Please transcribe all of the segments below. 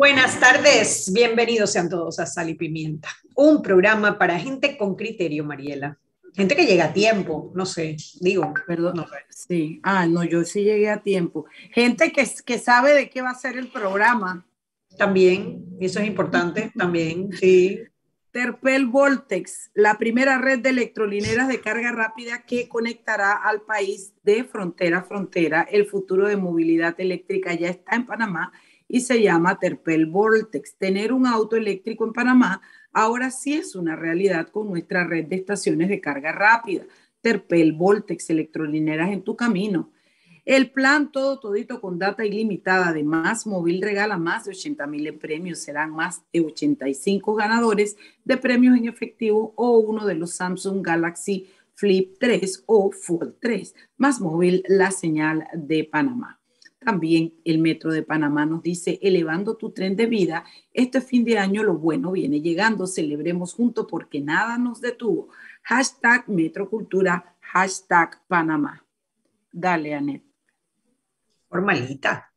Buenas tardes, bienvenidos sean todos a Sal y Pimienta, un programa para gente con criterio, Mariela. Gente que llega a tiempo, no sé, digo, perdón. No Sí, ah, no, yo sí llegué a tiempo. Gente que, que sabe de qué va a ser el programa. También, eso es importante, también, sí. Terpel Voltex, la primera red de electrolineras de carga rápida que conectará al país de frontera a frontera. El futuro de movilidad eléctrica ya está en Panamá y se llama Terpel Voltex. Tener un auto eléctrico en Panamá ahora sí es una realidad con nuestra red de estaciones de carga rápida. Terpel Voltex, electrolineras en tu camino. El plan todo todito con data ilimitada de Más Móvil regala más de 80 mil en premios. Serán más de 85 ganadores de premios en efectivo o uno de los Samsung Galaxy Flip 3 o Fold 3. Más Móvil, la señal de Panamá. También el Metro de Panamá nos dice, elevando tu tren de vida, este fin de año lo bueno viene llegando, celebremos juntos porque nada nos detuvo. Hashtag Metrocultura, hashtag Panamá. Dale, Anet. Formalita.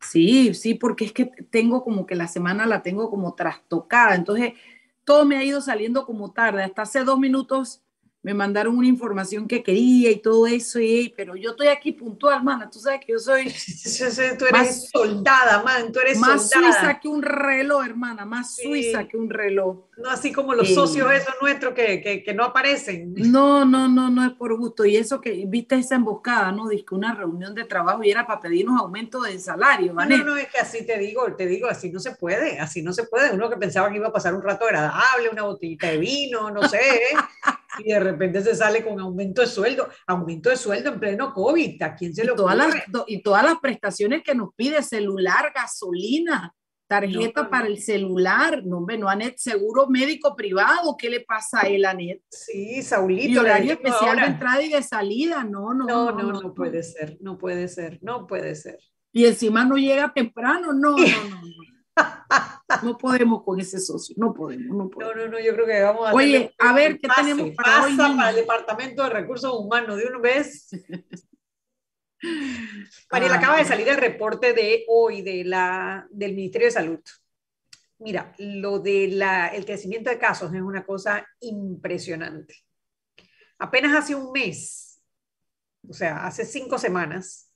Sí, sí, porque es que tengo como que la semana la tengo como trastocada, entonces todo me ha ido saliendo como tarde. Hasta hace dos minutos me mandaron una información que quería y todo eso, y, pero yo estoy aquí puntual, mana, tú sabes que yo soy... tú eres soldada, man, tú eres más suiza que un reloj, hermana, más suiza que un reloj. No así como los socios esos nuestros que, que, que, no aparecen. No, no, no, no es por gusto. Y eso que viste esa emboscada, ¿no? Dice que una reunión de trabajo y era para pedirnos aumento de salario, ¿vale? No, no, es que así te digo, te digo, así no se puede, así no se puede. Uno que pensaba que iba a pasar un rato agradable, una botellita de vino, no sé, ¿eh? y de repente se sale con aumento de sueldo, aumento de sueldo en pleno COVID, ¿a quién se lo todas las, Y todas las prestaciones que nos pide, celular, gasolina, tarjeta para el celular, no, no, Anet, seguro médico privado, ¿qué le pasa a él, Anet? Sí, Saulito. Y horario especial de entrada y de salida, no, no. No, no, no, puede ser, no puede ser, no puede ser. Y encima no llega temprano, no, no, no. No podemos con ese socio, no podemos, no podemos. No, no, no, yo creo que vamos a... Oye, a ver, ¿qué tenemos para pasa hoy? para el Departamento de Recursos Humanos de una vez. Mariela, acaba de salir el reporte de hoy de la, del Ministerio de Salud. Mira, lo del el crecimiento de casos es una cosa impresionante. Apenas hace un mes, o sea, hace cinco semanas,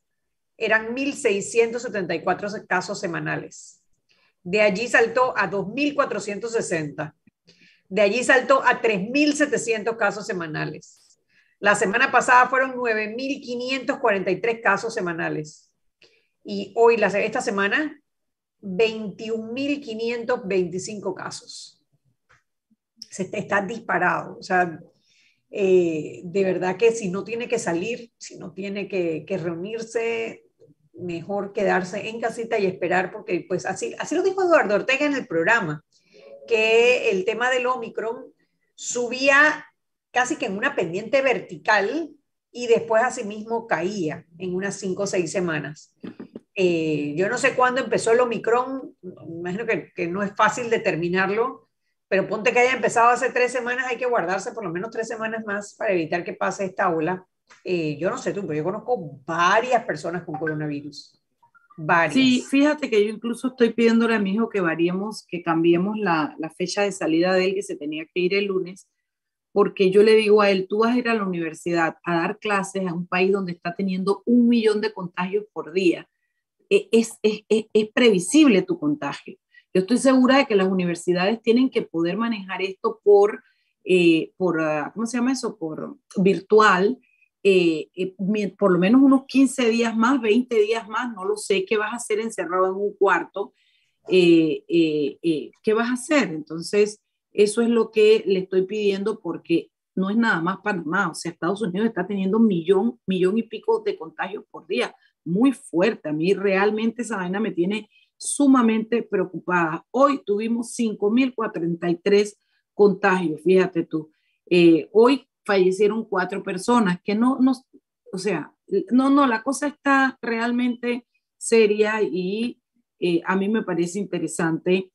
eran 1.674 casos semanales de allí saltó a 2.460. De allí saltó a 3.700 casos semanales. La semana pasada fueron 9.543 casos semanales. Y hoy, esta semana, 21.525 casos. Se está disparado. O sea, eh, de verdad que si no tiene que salir, si no tiene que, que reunirse, mejor quedarse en casita y esperar, porque pues así, así lo dijo Eduardo Ortega en el programa, que el tema del Omicron subía casi que en una pendiente vertical y después asimismo caía en unas cinco o seis semanas. Eh, yo no sé cuándo empezó el Omicron, imagino que, que, no es fácil determinarlo, pero ponte que haya empezado hace tres semanas, hay que guardarse por lo menos tres semanas más para evitar que pase esta ola eh, yo no sé tú, pero yo conozco varias personas con coronavirus. Varias. Sí, fíjate que yo incluso estoy pidiéndole a mi hijo que variemos, que cambiemos la, la fecha de salida de él, que se tenía que ir el lunes, porque yo le digo a él, tú vas a ir a la universidad a dar clases a un país donde está teniendo un millón de contagios por día. E, es, es, es, es, previsible tu contagio. Yo estoy segura de que las universidades tienen que poder manejar esto por, eh, por ah, ¿cómo se llama eso? Por virtual eh, eh, por lo menos unos 15 días más, 20 días más, no lo sé, ¿qué vas a hacer encerrado en un cuarto? Eh, ¿Qué vas a hacer? Entonces, eso es lo que le estoy pidiendo porque no es nada más Panamá, o sea, Estados Unidos está teniendo un millón, millón y pico de contagios por día, muy fuerte. A mí realmente esa vaina me tiene sumamente preocupada. Hoy tuvimos 5.043 contagios, fíjate tú. hoy fallecieron cuatro personas, que no, no, o sea, no, no, la cosa está realmente seria y eh, a mí me parece interesante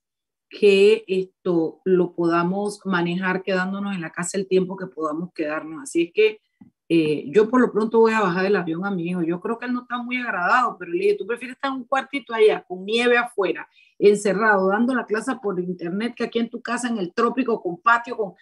que esto lo podamos manejar quedándonos en la casa el tiempo que podamos quedarnos. Así es que eh, yo por lo pronto voy a bajar del avión a mi hijo. Yo creo que él no está muy agradado, pero le dije, tú prefieres estar en un cuartito allá, con nieve afuera, encerrado, dando la clase por internet, que aquí en tu casa, en el trópico, con patio, con...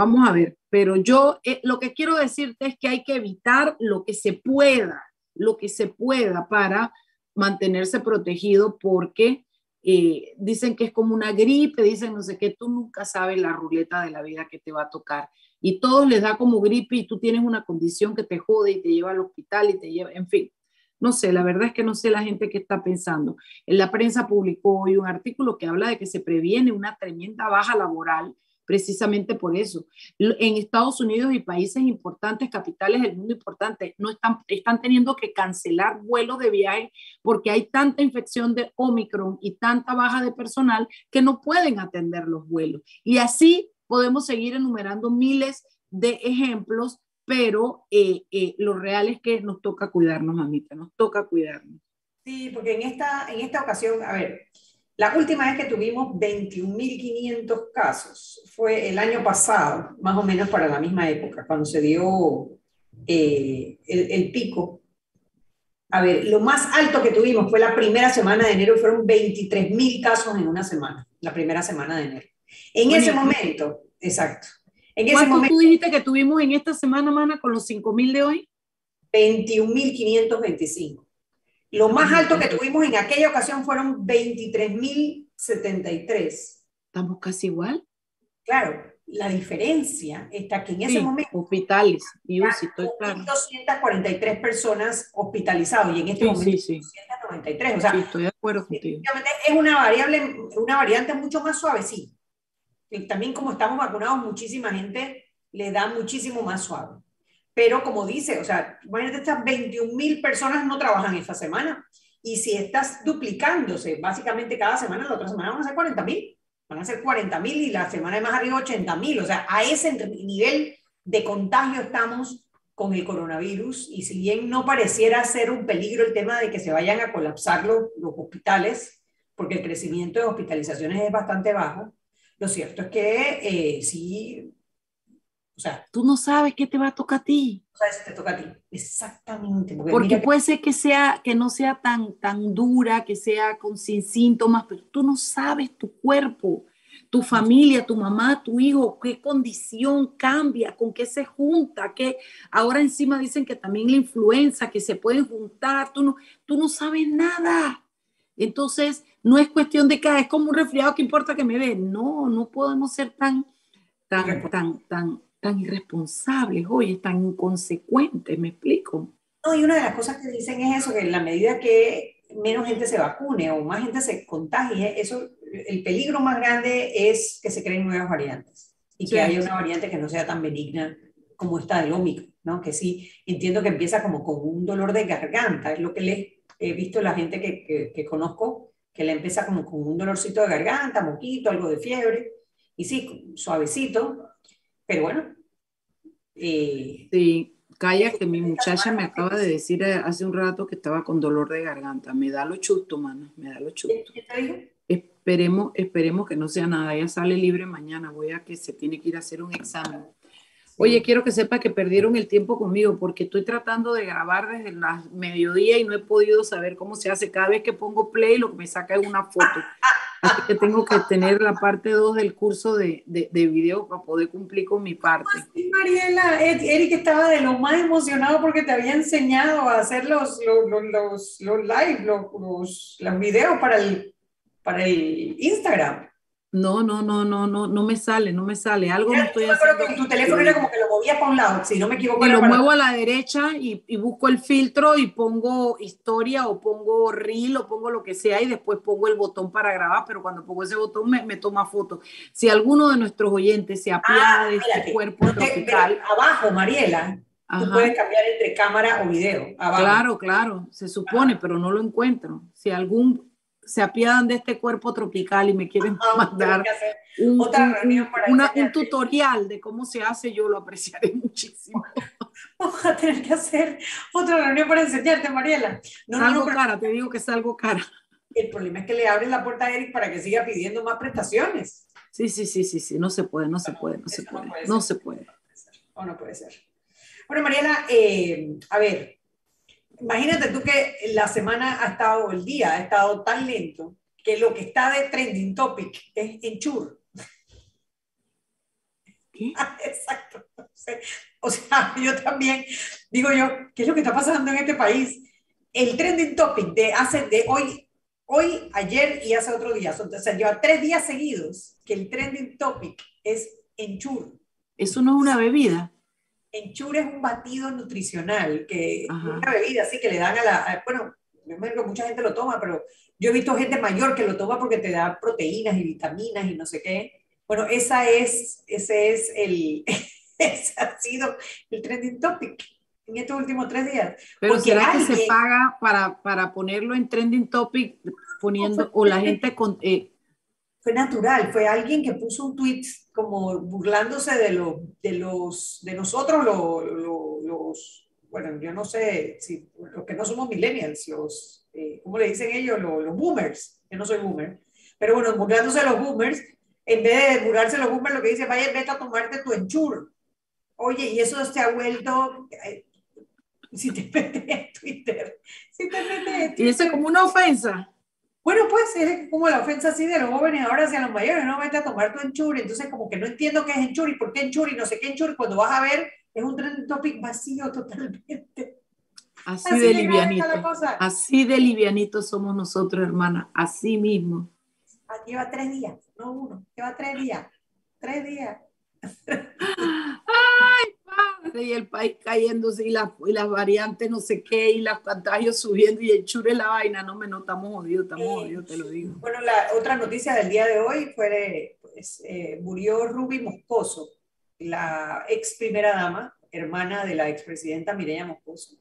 Vamos a ver, pero yo eh, lo que quiero decirte es que hay que evitar lo que se pueda, lo que se pueda para mantenerse protegido porque eh, dicen que es como una gripe, dicen no sé qué, tú nunca sabes la ruleta de la vida que te va a tocar. Y todos les da como gripe y tú tienes una condición que te jode y te lleva al hospital y te lleva, en fin. No sé, la verdad es que no sé la gente que está pensando. En la prensa publicó hoy un artículo que habla de que se previene una tremenda baja laboral precisamente por eso. En Estados Unidos y países importantes, capitales del mundo importante, no están, están teniendo que cancelar vuelos de viaje porque hay tanta infección de Omicron y tanta baja de personal que no pueden atender los vuelos. Y así podemos seguir enumerando miles de ejemplos, pero eh, eh, lo real es que nos toca cuidarnos, mamita, nos toca cuidarnos. Sí, porque en esta, en esta ocasión, a ver, la última vez que tuvimos 21.500 casos fue el año pasado, más o menos para la misma época, cuando se dio eh, el, pico. A ver, lo más alto que tuvimos fue la primera semana de enero, fueron 23.000 casos en una semana, la primera semana de enero. En ese momento, exacto. En ese ¿Cuánto tú dijiste que tuvimos en esta semana, mana, con los 5.000 de hoy? 21.525. Lo más alto que tuvimos en aquella ocasión fueron 23.073. Estamos casi igual. Claro, la diferencia está que en ese momento... Hospitales y UCI, estoy claro. 243 personas hospitalizadas y en este momento sí, 293. O sea, estoy de acuerdo contigo. Es una variable, una variante mucho más suave, sí. Y también como estamos vacunados, muchísima gente le da muchísimo más suave. Pero como dice, o sea, imagínate, estas 21 mil personas no trabajan esta semana. Y si estás duplicándose, básicamente cada semana, la otra semana van a ser 40 mil. Van a ser 40 mil y la semana de más arriba 80 mil. O sea, a ese nivel de contagio estamos con el coronavirus. Y si bien no pareciera ser un peligro el tema de que se vayan a colapsar los, los hospitales, porque el crecimiento de hospitalizaciones es bastante bajo, lo cierto es que eh, sí o sea, tú no sabes qué te va a tocar a ti. O sea, te toca a ti. Exactamente. Porque, puede ser que, sea, que no sea tan, tan dura, que sea con sin síntomas, pero tú no sabes tu cuerpo, tu familia, tu mamá, tu hijo, qué condición cambia, con qué se junta, que ahora encima dicen que también la influenza, que se pueden juntar, tú no, tú no sabes nada. Entonces, no es cuestión de que es como un resfriado que importa que me ve. No, no podemos ser tan, tan, tan, tan, tan irresponsables, oye, tan inconsecuentes, ¿me explico? No, y una de las cosas que dicen es eso, que en la medida que menos gente se vacune o más gente se contagie, eso, el peligro más grande es que se creen nuevas variantes y que haya una variante que no sea tan benigna como esta del Omicron, ¿no? Que sí, entiendo que empieza como con un dolor de garganta, es lo que le he visto la gente que, que, que conozco, que le empieza como con un dolorcito de garganta, moquito, algo de fiebre, y sí, suavecito, pero bueno. Eh, sí, calla que mi muchacha me acaba de decir eh, hace un rato que estaba con dolor de garganta. Me da lo chusto, mano, me da lo chusto. ¿Qué te dijo? Esperemos, esperemos que no sea nada. Ella sale libre mañana. Voy a que se tiene que ir a hacer un examen. Oye, quiero que sepa que perdieron el tiempo conmigo porque estoy tratando de grabar desde la mediodía y no he podido saber cómo se hace. Cada vez que pongo play, lo que me saca es una foto. Así que tengo que tener la parte 2 del curso de, de, video para poder cumplir con mi parte. Sí, Mariela, Eric estaba de lo más emocionado porque te había enseñado a hacer los, los, los, los live, los, los, videos para el, para el Instagram. No, no, no, no, no, no me sale, no me sale. Algo no estoy haciendo. Que tu teléfono era como que lo movías para un lado, si no me equivoco. Y lo muevo a la derecha y, y, busco el filtro y pongo historia o pongo reel o pongo lo que sea y después pongo el botón para grabar, pero cuando pongo ese botón me, me toma foto. Si alguno de nuestros oyentes se apiada ah, de este cuerpo tropical. Abajo, Mariela, tú puedes cambiar entre cámara o video. Claro, claro, se supone, pero no lo encuentro. Si algún se apiadan de este cuerpo tropical y me quieren mandar un, un, tutorial de cómo se hace, yo lo apreciaré muchísimo. Vamos a tener que hacer otra reunión para enseñarte, Mariela. No, salgo cara, te digo que salgo cara. El problema es que le abres la puerta a Eric para que siga pidiendo más prestaciones. Sí, sí, sí, sí, sí, no se puede, no se puede, no se puede, no, se puede. O no puede ser. Bueno, Mariana, eh, a ver, imagínate tú que la semana ha estado, el día ha estado tan lento que lo que está de trending topic es enchur. ¿Qué? Exacto. O sea, yo también digo yo, ¿qué es lo que está pasando en este país? El trending topic de hace de hoy, hoy, ayer y hace otro día, o sea, lleva tres días seguidos que el trending topic es enchur. Eso no es una bebida. Enchur es un batido nutricional, que es una bebida así que le dan a la, bueno, que mucha gente lo toma, pero yo he visto gente mayor que lo toma porque te da proteínas y vitaminas y no sé qué. Bueno, esa es, ese es el, ese ha sido el trending topic en estos últimos tres días. Pero ¿será que se paga para, para ponerlo en trending topic poniendo, o la gente con... Eh, fue natural, fue alguien que puso un tweet como burlándose de, lo, de, los, de nosotros, los, bueno, yo no sé, si los que no somos millennials, los, eh, ¿cómo le dicen ellos? Los, los, boomers, yo no soy boomer, pero bueno, burlándose de los boomers, en vez de burlarse de los boomers, lo que dice, vaya, vete a tomarte tu enchur. Oye, y eso se ha vuelto, eh, si te metes en Twitter, si te metes en Twitter. Y eso es como una ofensa. Bueno, pues es como la ofensa así de los jóvenes ahora hacia los mayores, no vete a tomar tu enchuri, entonces como que no entiendo qué es enchuri, por qué enchuri, no sé qué enchuri, cuando vas a ver es un trend topic vacío totalmente. Así, de livianito, así de livianito somos nosotros, hermana, así mismo. Ah, lleva tres días, no uno, lleva tres días, tres días. Ay, padre, y el país cayéndose y, las, y las variantes no sé qué, y las contagios subiendo y el chure la vaina, no me notamos jodidos, estamos jodidos, te lo digo. Bueno, la otra noticia del día de hoy fue, pues, eh, murió Ruby Moscoso, la ex primera dama, hermana de la expresidenta Mireya Moscoso.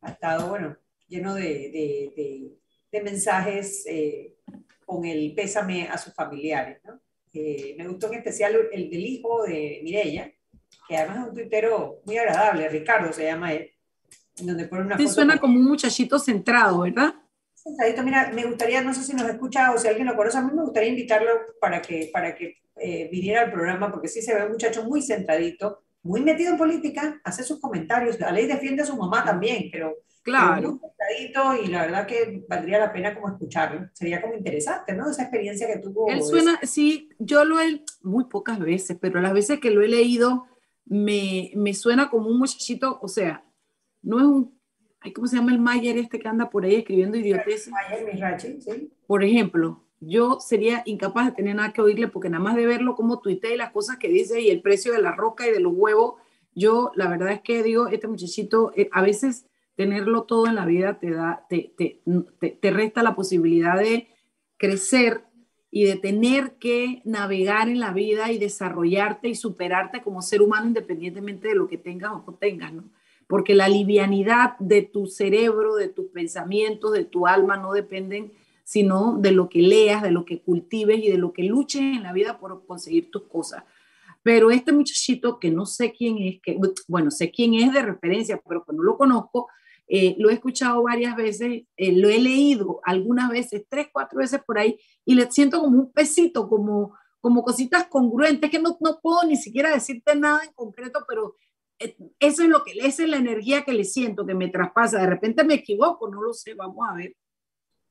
Ha estado, bueno, lleno de, de, de, mensajes eh, con el pésame a sus familiares, ¿no? Eh, me gustó en especial el del hijo de Mireya, que además es un tuitero muy agradable, Ricardo se llama él, donde pone una sí, suena como un muchachito centrado, ¿verdad? Centradito, mira, me gustaría, no sé si nos escucha o si alguien lo conoce, a mí me gustaría invitarlo para que, para que eh, viniera al programa, porque sí se ve un muchacho muy centradito, muy metido en política, hace sus comentarios, la ley defiende a su mamá también, pero claro. y la verdad que valdría la pena como escucharlo, sería como interesante, ¿no? Esa experiencia que tuvo. Él suena, sí, yo lo he, muy pocas veces, pero las veces que lo he leído, me, me suena como un muchachito, o sea, no es un, ¿cómo se llama el Mayer este que anda por ahí escribiendo idioteces? Sí. Por ejemplo, yo sería incapaz de tener nada que oírle porque nada más de verlo como tuitea y las cosas que dice y el precio de la roca y de los huevos, yo la verdad es que digo, este muchachito, eh, a veces tenerlo todo en la vida te da, te, te, te, te resta la posibilidad de crecer y de tener que navegar en la vida y desarrollarte y superarte como ser humano independientemente de lo que tengas o no tengas, ¿no? Porque la livianidad de tu cerebro, de tus pensamientos, de tu alma no dependen sino de lo que leas, de lo que cultives y de lo que luches en la vida por conseguir tus cosas. Pero este muchachito que no sé quién es, que bueno, sé quién es de referencia, pero que no lo conozco, eh, lo he escuchado varias veces, eh, lo he leído algunas veces, tres, cuatro veces por ahí, y le siento como un pesito, como, como cositas congruentes, que no, no puedo ni siquiera decirte nada en concreto, pero eh, eso es lo que, esa es la energía que le siento, que me traspasa. De repente me equivoco, no lo sé, vamos a ver.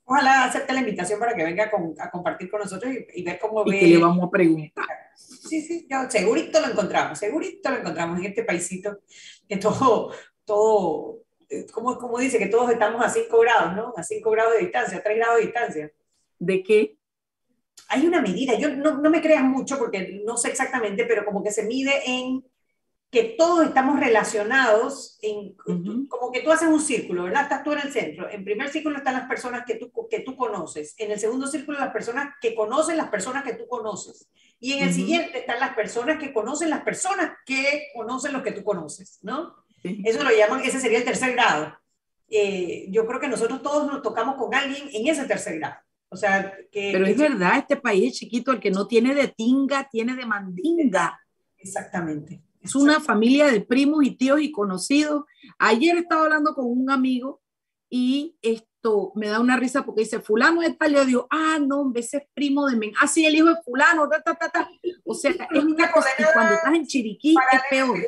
Ojalá acepte la invitación para que venga a compartir con nosotros y, ver cómo y ve. Que le vamos a preguntar. Sí, sí, yo, segurito lo encontramos, segurito lo encontramos en este paisito que todo, todo como, como dice, que todos estamos a 5 grados, ¿no? A 5 grados de distancia, a 3 grados de distancia. ¿De qué? Hay una medida, yo no, no me creas mucho porque no sé exactamente, pero como que se mide en que todos estamos relacionados, en, como que tú haces un círculo, ¿verdad? Estás tú en el centro. En primer círculo están las personas que tú, que tú conoces. En el segundo círculo las personas que conocen las personas que tú conoces. Y en el siguiente están las personas que conocen las personas que conocen los que tú conoces, ¿no? Eso lo llaman, ese sería el tercer grado. Eh, yo creo que nosotros todos nos tocamos con alguien en ese tercer grado. O sea, que, Pero es verdad, este país es chiquito, el que no tiene de tinga, tiene de mandinga. Exactamente. Es una familia de primos y tíos y conocidos. Ayer estaba hablando con un amigo y esto me da una risa porque dice, fulano es tal, yo digo, ah, no, ese es primo de men, ah, sí, el hijo de fulano, ta, ta, ta, ta. O sea, es una cosa, y cuando estás en Chiriquí es peor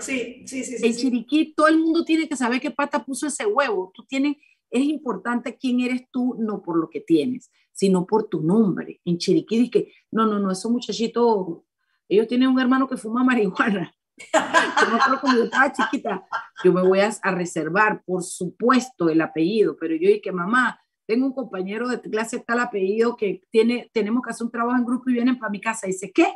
Sí, sí, sí, En Chiriquí todo el mundo tiene que saber qué pata puso ese huevo. Tú tienes, es importante quién eres tú, no por lo que tienes, sino por tu nombre. En Chiriquí dije, no, no, no, esos muchachitos, ellos tienen un hermano que fuma marihuana. yo me acuerdo cuando yo estaba chiquita, yo me voy a, a, reservar, por supuesto, el apellido, pero yo dije, mamá, tengo un compañero de clase tal apellido que tiene, tenemos que hacer un trabajo en grupo y vienen para mi casa. Y dice, ¿qué?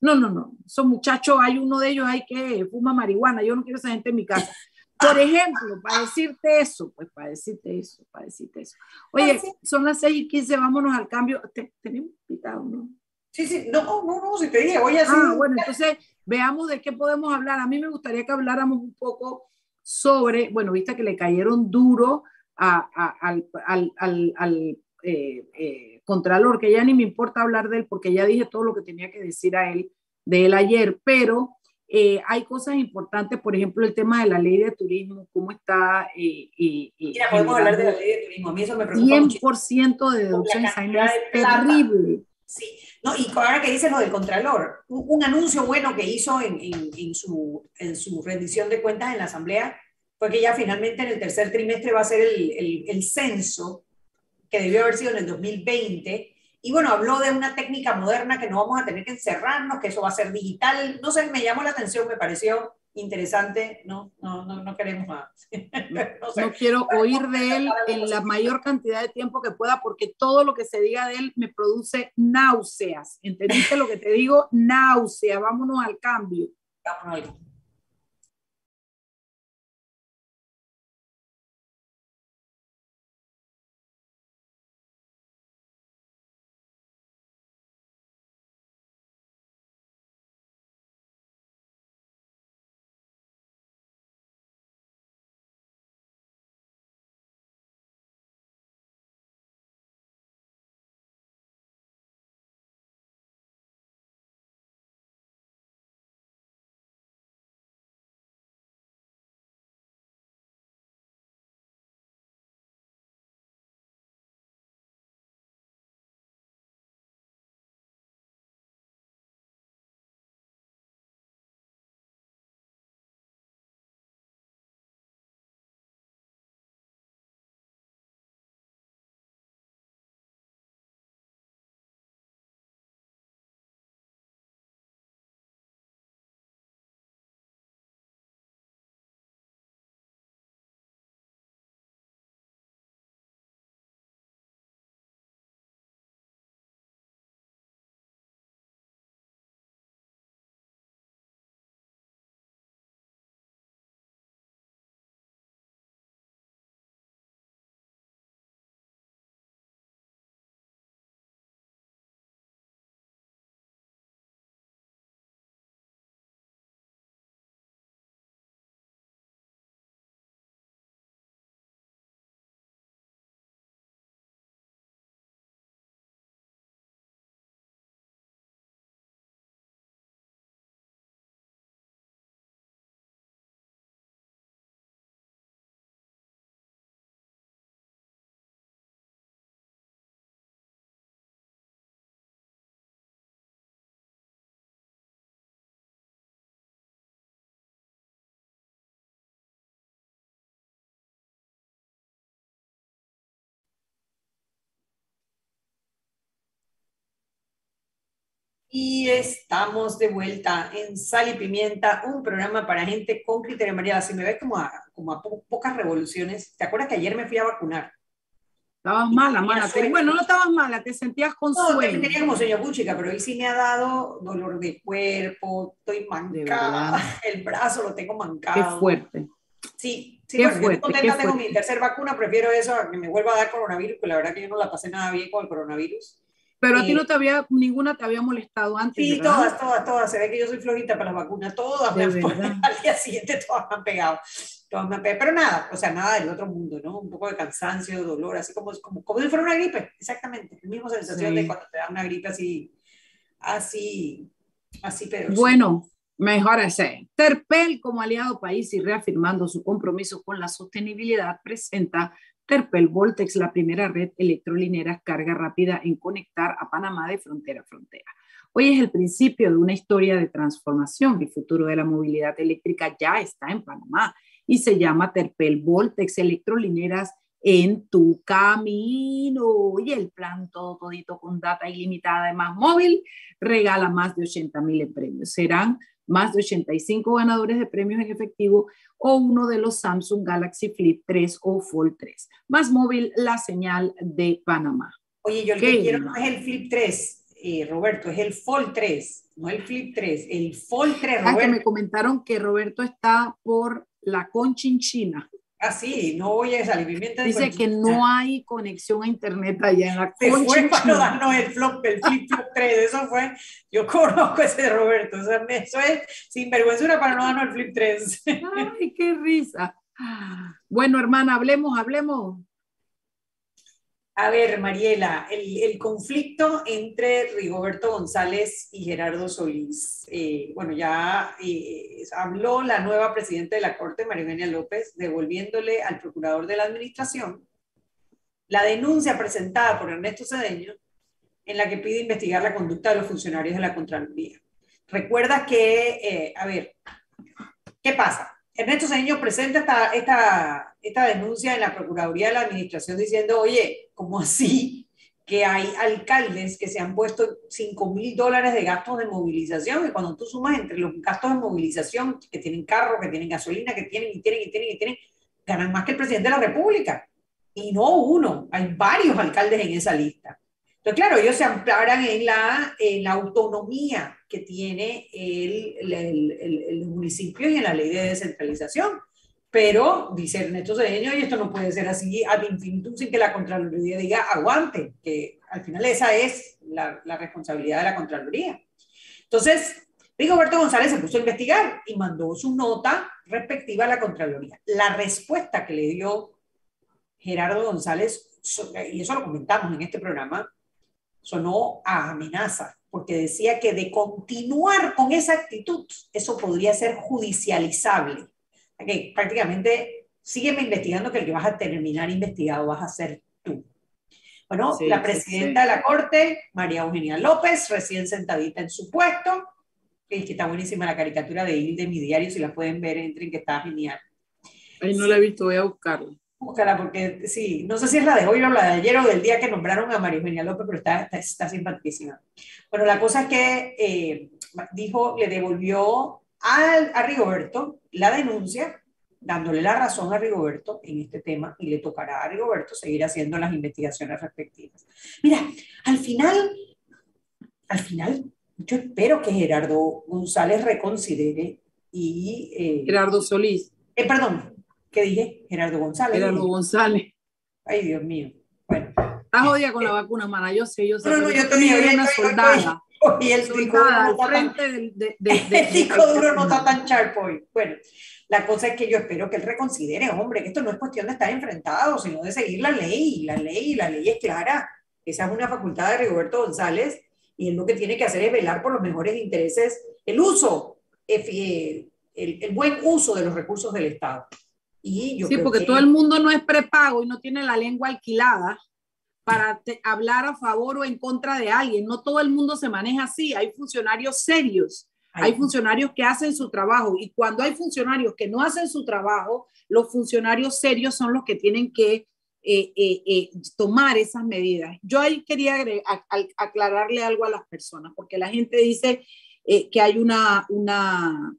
No, no, no, esos muchachos, hay uno de ellos hay que fuma marihuana, yo no quiero esa gente en mi casa. Por ejemplo, para decirte eso, pues para decirte eso, para decirte eso. Oye, son las 6 y 15, vámonos al cambio. tenemos invitado, ¿no? Sí, sí, no, no, no, si te dije, oye, así. Ah, bueno, entonces veamos de qué podemos hablar. A mí me gustaría que habláramos un poco sobre, bueno, viste que le cayeron duro a, a, al, al, al, al eh, eh, Contralor, que ya ni me importa hablar de él porque ya dije todo lo que tenía que decir a él, de él ayer, pero eh, hay cosas importantes, por ejemplo, el tema de la ley de turismo, cómo está. Eh, Mira, podemos hablar de la ley de turismo, a mí eso me preocupa 100% de deducción es terrible. Sí, no, y ahora que dice lo del Contralor, un, anuncio bueno que hizo en, en, en, su, en su rendición de cuentas en la Asamblea fue que ya finalmente en el tercer trimestre va a ser el, el, el censo que debió haber sido en el 2020. Y bueno, habló de una técnica moderna que no vamos a tener que encerrarnos, que eso va a ser digital. No sé, me llamó la atención, me pareció interesante. No, no, no, no queremos más. no, quiero oír de él en la mayor cantidad de tiempo que pueda, porque todo lo que se diga de él me produce náuseas. ¿Entendiste lo que te digo? Náuseas. Vámonos al cambio. Vámonos al cambio. Y estamos de vuelta en Sal y Pimienta, un programa para gente con criterio María. Si me ves como a, como a pocas revoluciones, ¿te acuerdas que ayer me fui a vacunar? Estabas mala, mala. bueno, no estabas mala, te sentías con no, sueño. No, tenía como sueño buchica, pero hoy sí me ha dado dolor de cuerpo, estoy mancada, el brazo lo tengo mancado. Qué fuerte. Sí, sí, qué bueno, fuerte, estoy contenta, tengo mi tercera vacuna, prefiero eso a que me vuelva a dar coronavirus, porque la verdad que yo no la pasé nada bien con el coronavirus. Pero a ti no te había, ninguna te había molestado antes. Sí, todas, todas, todas. Se ve que yo soy flojita para las vacunas. Todas me han al día siguiente todas me han pegado. Todas me han pegado. Pero nada, o sea, nada del otro mundo, ¿no? Un poco de cansancio, dolor, así como, como, como si fuera una gripe, exactamente. La misma sensación de cuando te da una gripe así, así, así, pero. Bueno, mejor ese. Terpel, como aliado país y reafirmando su compromiso con la sostenibilidad, presenta Terpel Voltex, la primera red electrolinera carga rápida en conectar a Panamá de frontera a frontera. Hoy es el principio de una historia de transformación. El futuro de la movilidad eléctrica ya está en Panamá y se llama Terpel Voltex Electrolineras en tu camino. Y el plan todo todito con data ilimitada de más móvil regala más de 80 mil premios. Serán más de 85 ganadores de premios en efectivo o uno de los Samsung Galaxy Flip 3 o Fold 3. Más móvil, la señal de Panamá. Oye, yo el que quiero no es el Flip 3, eh, Roberto, es el Fold 3, no el Flip 3, el Fold 3, Roberto. Ah, que me comentaron que Roberto está por la Conchinchina. Ah, sí, no voy a salir. Dice que no hay conexión a internet allá en la Se fue para darnos el flop, el flip flop 3, eso fue, yo conozco ese Roberto, o sea, eso es sinvergüenzura para no darnos el flip 3. Ay, qué risa. Bueno, hermana, hablemos, hablemos. A ver, Mariela, el, conflicto entre Rigoberto González y Gerardo Solís. Eh, bueno, ya eh, habló la nueva presidenta de la Corte, María López, devolviéndole al procurador de la Administración la denuncia presentada por Ernesto Cedeño en la que pide investigar la conducta de los funcionarios de la Contraloría. Recuerda que, eh, a ver, ¿qué pasa? Ernesto Cedeño presenta esta, esta, esta denuncia en la Procuraduría de la Administración diciendo, oye, como así que hay alcaldes que se han puesto 5 mil dólares de gastos de movilización y cuando tú sumas entre los gastos de movilización que tienen carro, que tienen gasolina, que tienen y tienen y tienen y tienen, ganan más que el presidente de la República. Y no uno, hay varios alcaldes en esa lista. Entonces, claro, ellos se amparan en la, en la autonomía que tiene el, el, el, el municipio y en la ley de descentralización. Pero dice Ernesto Cedeño, y esto no puede ser así ad infinitum sin que la Contraloría diga aguante, que al final esa es la, la responsabilidad de la Contraloría. Entonces, Rigoberto González se puso a investigar y mandó su nota respectiva a la Contraloría. La respuesta que le dio Gerardo González, y eso lo comentamos en este programa, sonó a amenaza, porque decía que de continuar con esa actitud, eso podría ser judicializable prácticamente sígueme investigando que el que vas a terminar investigado vas a ser tú. Bueno, la presidenta de la Corte, María Eugenia López, recién sentadita en su puesto, que está buenísima la caricatura de Il de mi diario, si la pueden ver, entren que está genial. Ay, no la he visto, voy a buscarla. Búscala porque sí, no sé si es la de hoy o la de ayer o del día que nombraron a María Eugenia López, pero está, está, está simpaticísima. Bueno, la cosa es que eh, dijo, le devolvió al, a Rigoberto la denuncia, dándole la razón a Rigoberto en este tema y le tocará a Rigoberto seguir haciendo las investigaciones respectivas. Mira, al final, al final, yo espero que Gerardo González reconsidere y... Eh, Gerardo Solís. Eh, perdón, ¿qué dije? Gerardo González. Gerardo González. Ay, Dios mío. Bueno. Estás jodida con la eh, vacuna, mana. Yo sé, yo sé. No, no, yo también. una soldada. Y el disco duro no está tan sharp hoy. Bueno, la cosa es que yo espero que él reconsidere, hombre, que esto no es cuestión de estar enfrentado, sino de seguir la ley. La ley, la ley es clara. Esa es una facultad de Roberto González y él lo que tiene que hacer es velar por los mejores intereses, el uso, el, el buen uso de los recursos del Estado. Y yo sí, porque todo el mundo no es prepago y no tiene la lengua alquilada para hablar a favor o en contra de alguien. No todo el mundo se maneja así. Hay funcionarios serios, hay funcionarios que hacen su trabajo y cuando hay funcionarios que no hacen su trabajo, los funcionarios serios son los que tienen que eh, eh, eh, tomar esas medidas. Yo ahí quería aclararle algo a las personas, porque la gente dice que hay una, una,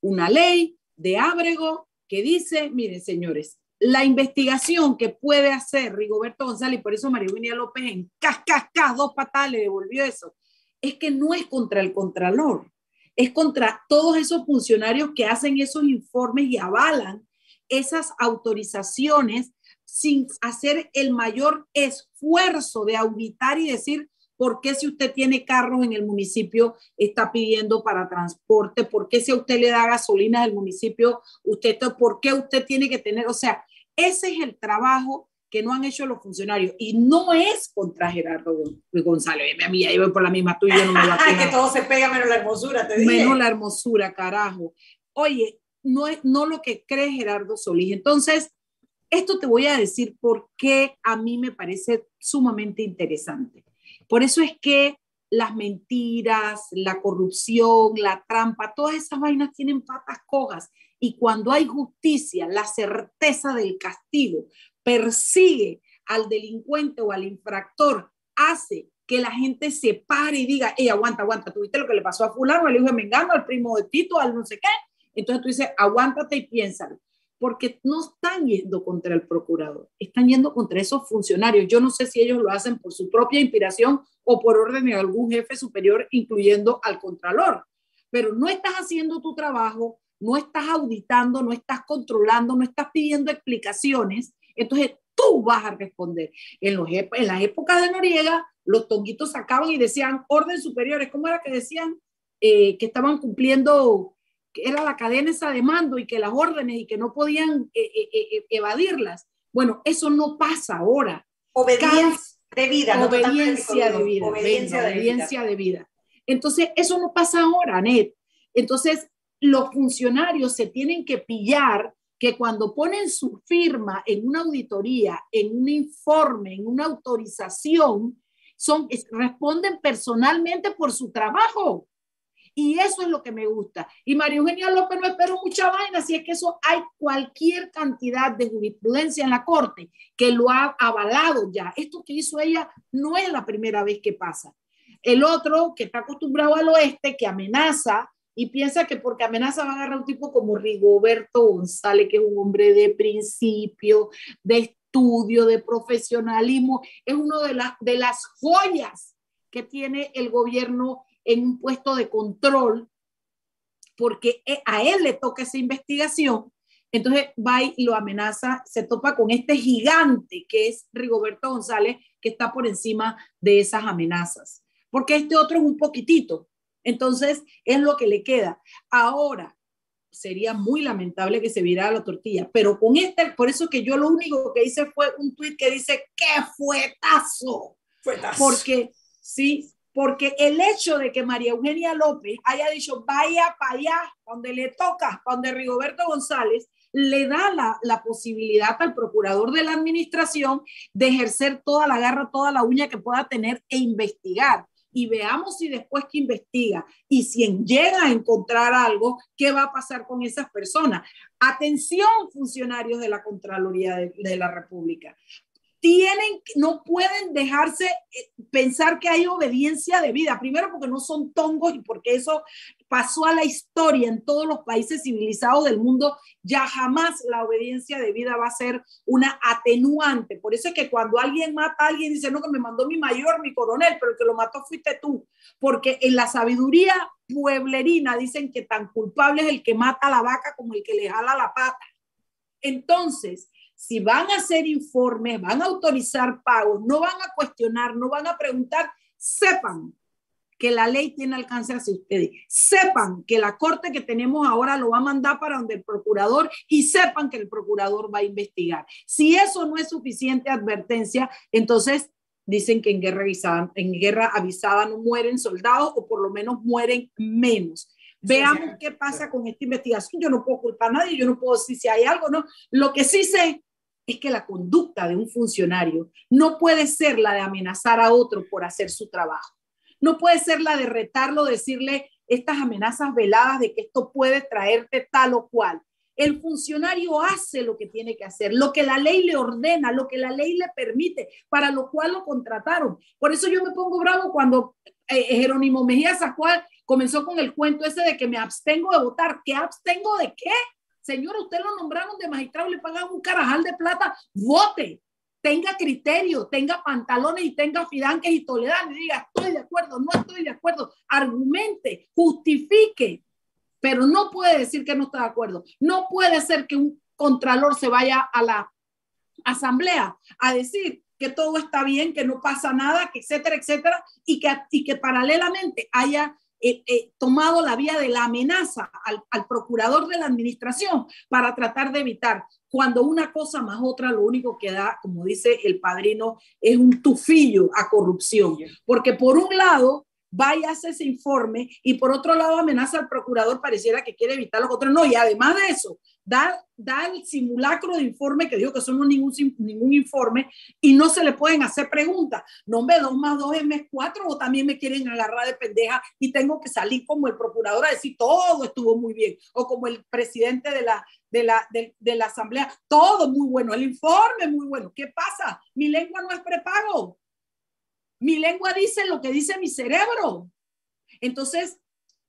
una ley de Ábrego que dice, miren señores, la investigación que puede hacer Rigoberto González, y por eso María Eugenia López en cas, dos patas le devolvió eso, es que no es contra el Contralor, es contra todos esos funcionarios que hacen esos informes y avalan esas autorizaciones sin hacer el mayor esfuerzo de auditar y decir, ¿Por qué si usted tiene carros en el municipio está pidiendo para transporte? ¿Por qué si a usted le da gasolina del municipio, usted, por qué usted tiene que tener? O sea, ese es el trabajo que no han hecho los funcionarios y no es contra Gerardo González. A mí ahí voy por la misma tuya, no me va a que todo se pega menos la hermosura, te dije. Menos la hermosura, carajo. Oye, no es no lo que cree Gerardo Solís. Entonces, esto te voy a decir por qué a mí me parece sumamente interesante. Por eso es que las mentiras, la corrupción, la trampa, todas esas vainas tienen patas cojas. Y cuando hay justicia, la certeza del castigo persigue al delincuente o al infractor, hace que la gente se pare y diga, hey, aguanta, aguanta, tuviste lo que le pasó a fulano, al hijo de Mengano, al primo de Tito, al no sé qué. Entonces tú dices, aguántate y piénsalo porque no están yendo contra el procurador, están yendo contra esos funcionarios. Yo no sé si ellos lo hacen por su propia inspiración o por orden de algún jefe superior, incluyendo al contralor. Pero no estás haciendo tu trabajo, no estás auditando, no estás controlando, no estás pidiendo explicaciones. Entonces tú vas a responder. En, los, en las épocas de Noriega, los tonguitos sacaban y decían orden superiores. ¿Cómo era que decían? Eh, que estaban cumpliendo era la cadena esa de mando y que las órdenes y que no podían eh, eh, evadirlas. Bueno, eso no pasa ahora. Obediencia de vida. Obediencia de vida. Obediencia, de, vida. Entonces, eso no pasa ahora, Net. Entonces, los funcionarios se tienen que pillar que cuando ponen su firma en una auditoría, en un informe, en una autorización, son, responden personalmente por su trabajo. Y eso es lo que me gusta. Y María Eugenia López no espero mucha vaina, si es que eso hay cualquier cantidad de jurisprudencia en la Corte que lo ha avalado ya. Esto que hizo ella no es la primera vez que pasa. El otro, que está acostumbrado al oeste, que amenaza y piensa que porque amenaza va a agarrar un tipo como Rigoberto González, que es un hombre de principio, de estudio, de profesionalismo, es una de, las de las joyas que tiene el gobierno en un puesto de control porque e, a él le toca esa investigación, entonces va y lo amenaza, se topa con este gigante que es Rigoberto González, que está por encima de esas amenazas, porque este otro es un poquitito, entonces es lo que le queda. Ahora, sería muy lamentable que se virara la tortilla, pero con este, por eso que yo lo único que hice fue un tweet que dice, ¡qué fuetazo! Fuetazo. Porque sí, porque el hecho de que María Eugenia López haya dicho vaya para allá, donde le toca, donde Rigoberto González, le da la, la, posibilidad al procurador de la administración de ejercer toda la garra, toda la uña que pueda tener e investigar. Y veamos si después que investiga y si llega a encontrar algo, ¿qué va a pasar con esas personas? Atención, funcionarios de la Contraloría de, de la República tienen, no pueden dejarse eh, pensar que hay obediencia de vida. Primero porque no son tongos y porque eso pasó a la historia en todos los países civilizados del mundo. Ya jamás la obediencia de vida va a ser una atenuante. Por eso es que cuando alguien mata a alguien dice, no, que me mandó mi mayor, mi coronel, pero el que lo mató fuiste tú. Porque en la sabiduría pueblerina dicen que tan culpable es el que mata a la vaca como el que le jala la pata. Entonces, si van a hacer informes, van a autorizar pagos, no van a cuestionar, no van a preguntar, sepan que la ley tiene alcance hacia ustedes. Sepan que la corte que tenemos ahora lo va a mandar para donde el procurador y sepan que el procurador va a investigar. Si eso no es suficiente advertencia, entonces dicen que en guerra avisada, en guerra avisada no mueren soldados o por lo menos mueren menos. Veamos qué pasa con esta investigación. Yo no puedo culpar a nadie, yo no puedo decir si hay algo, no. Lo que sí sé es que la conducta de un funcionario no puede ser la de amenazar a otro por hacer su trabajo. No puede ser la de retarlo, decirle estas amenazas veladas de que esto puede traerte tal o cual. El funcionario hace lo que tiene que hacer, lo que la ley le ordena, lo que la ley le permite, para lo cual lo contrataron. Por eso yo me pongo bravo cuando eh, Jerónimo Mejía Zacual comenzó con el cuento ese de que me abstengo de votar. ¿Qué abstengo de qué? Señor, usted lo nombraron de magistrado le pagan un carajal de plata, vote, tenga criterio, tenga pantalones y tenga fidanques y toledad y diga, estoy de acuerdo, no estoy de acuerdo, argumente, justifique, pero no puede decir que no está de acuerdo. No puede ser que un contralor se vaya a la asamblea a decir que todo está bien, que no pasa nada, que etcétera, etcétera, y que, y que paralelamente haya tomado la vía de la amenaza al, al, procurador de la administración para tratar de evitar. Cuando una cosa más otra, lo único que da, como dice el padrino, es un tufillo a corrupción. Porque por un lado, vaya a ese informe y por otro lado amenaza al procurador, pareciera que quiere evitar los otros. No, y además de eso, da, da el simulacro de informe que dijo que son ningún, ningún informe y no se le pueden hacer preguntas. No, me dos más dos es cuatro o también me quieren agarrar de pendeja y tengo que salir como el procurador a decir todo estuvo muy bien o como el presidente de la, de la, de la asamblea, todo muy bueno, el informe muy bueno. ¿Qué pasa? Mi lengua no es prepago. Mi lengua dice lo que dice mi cerebro. Entonces,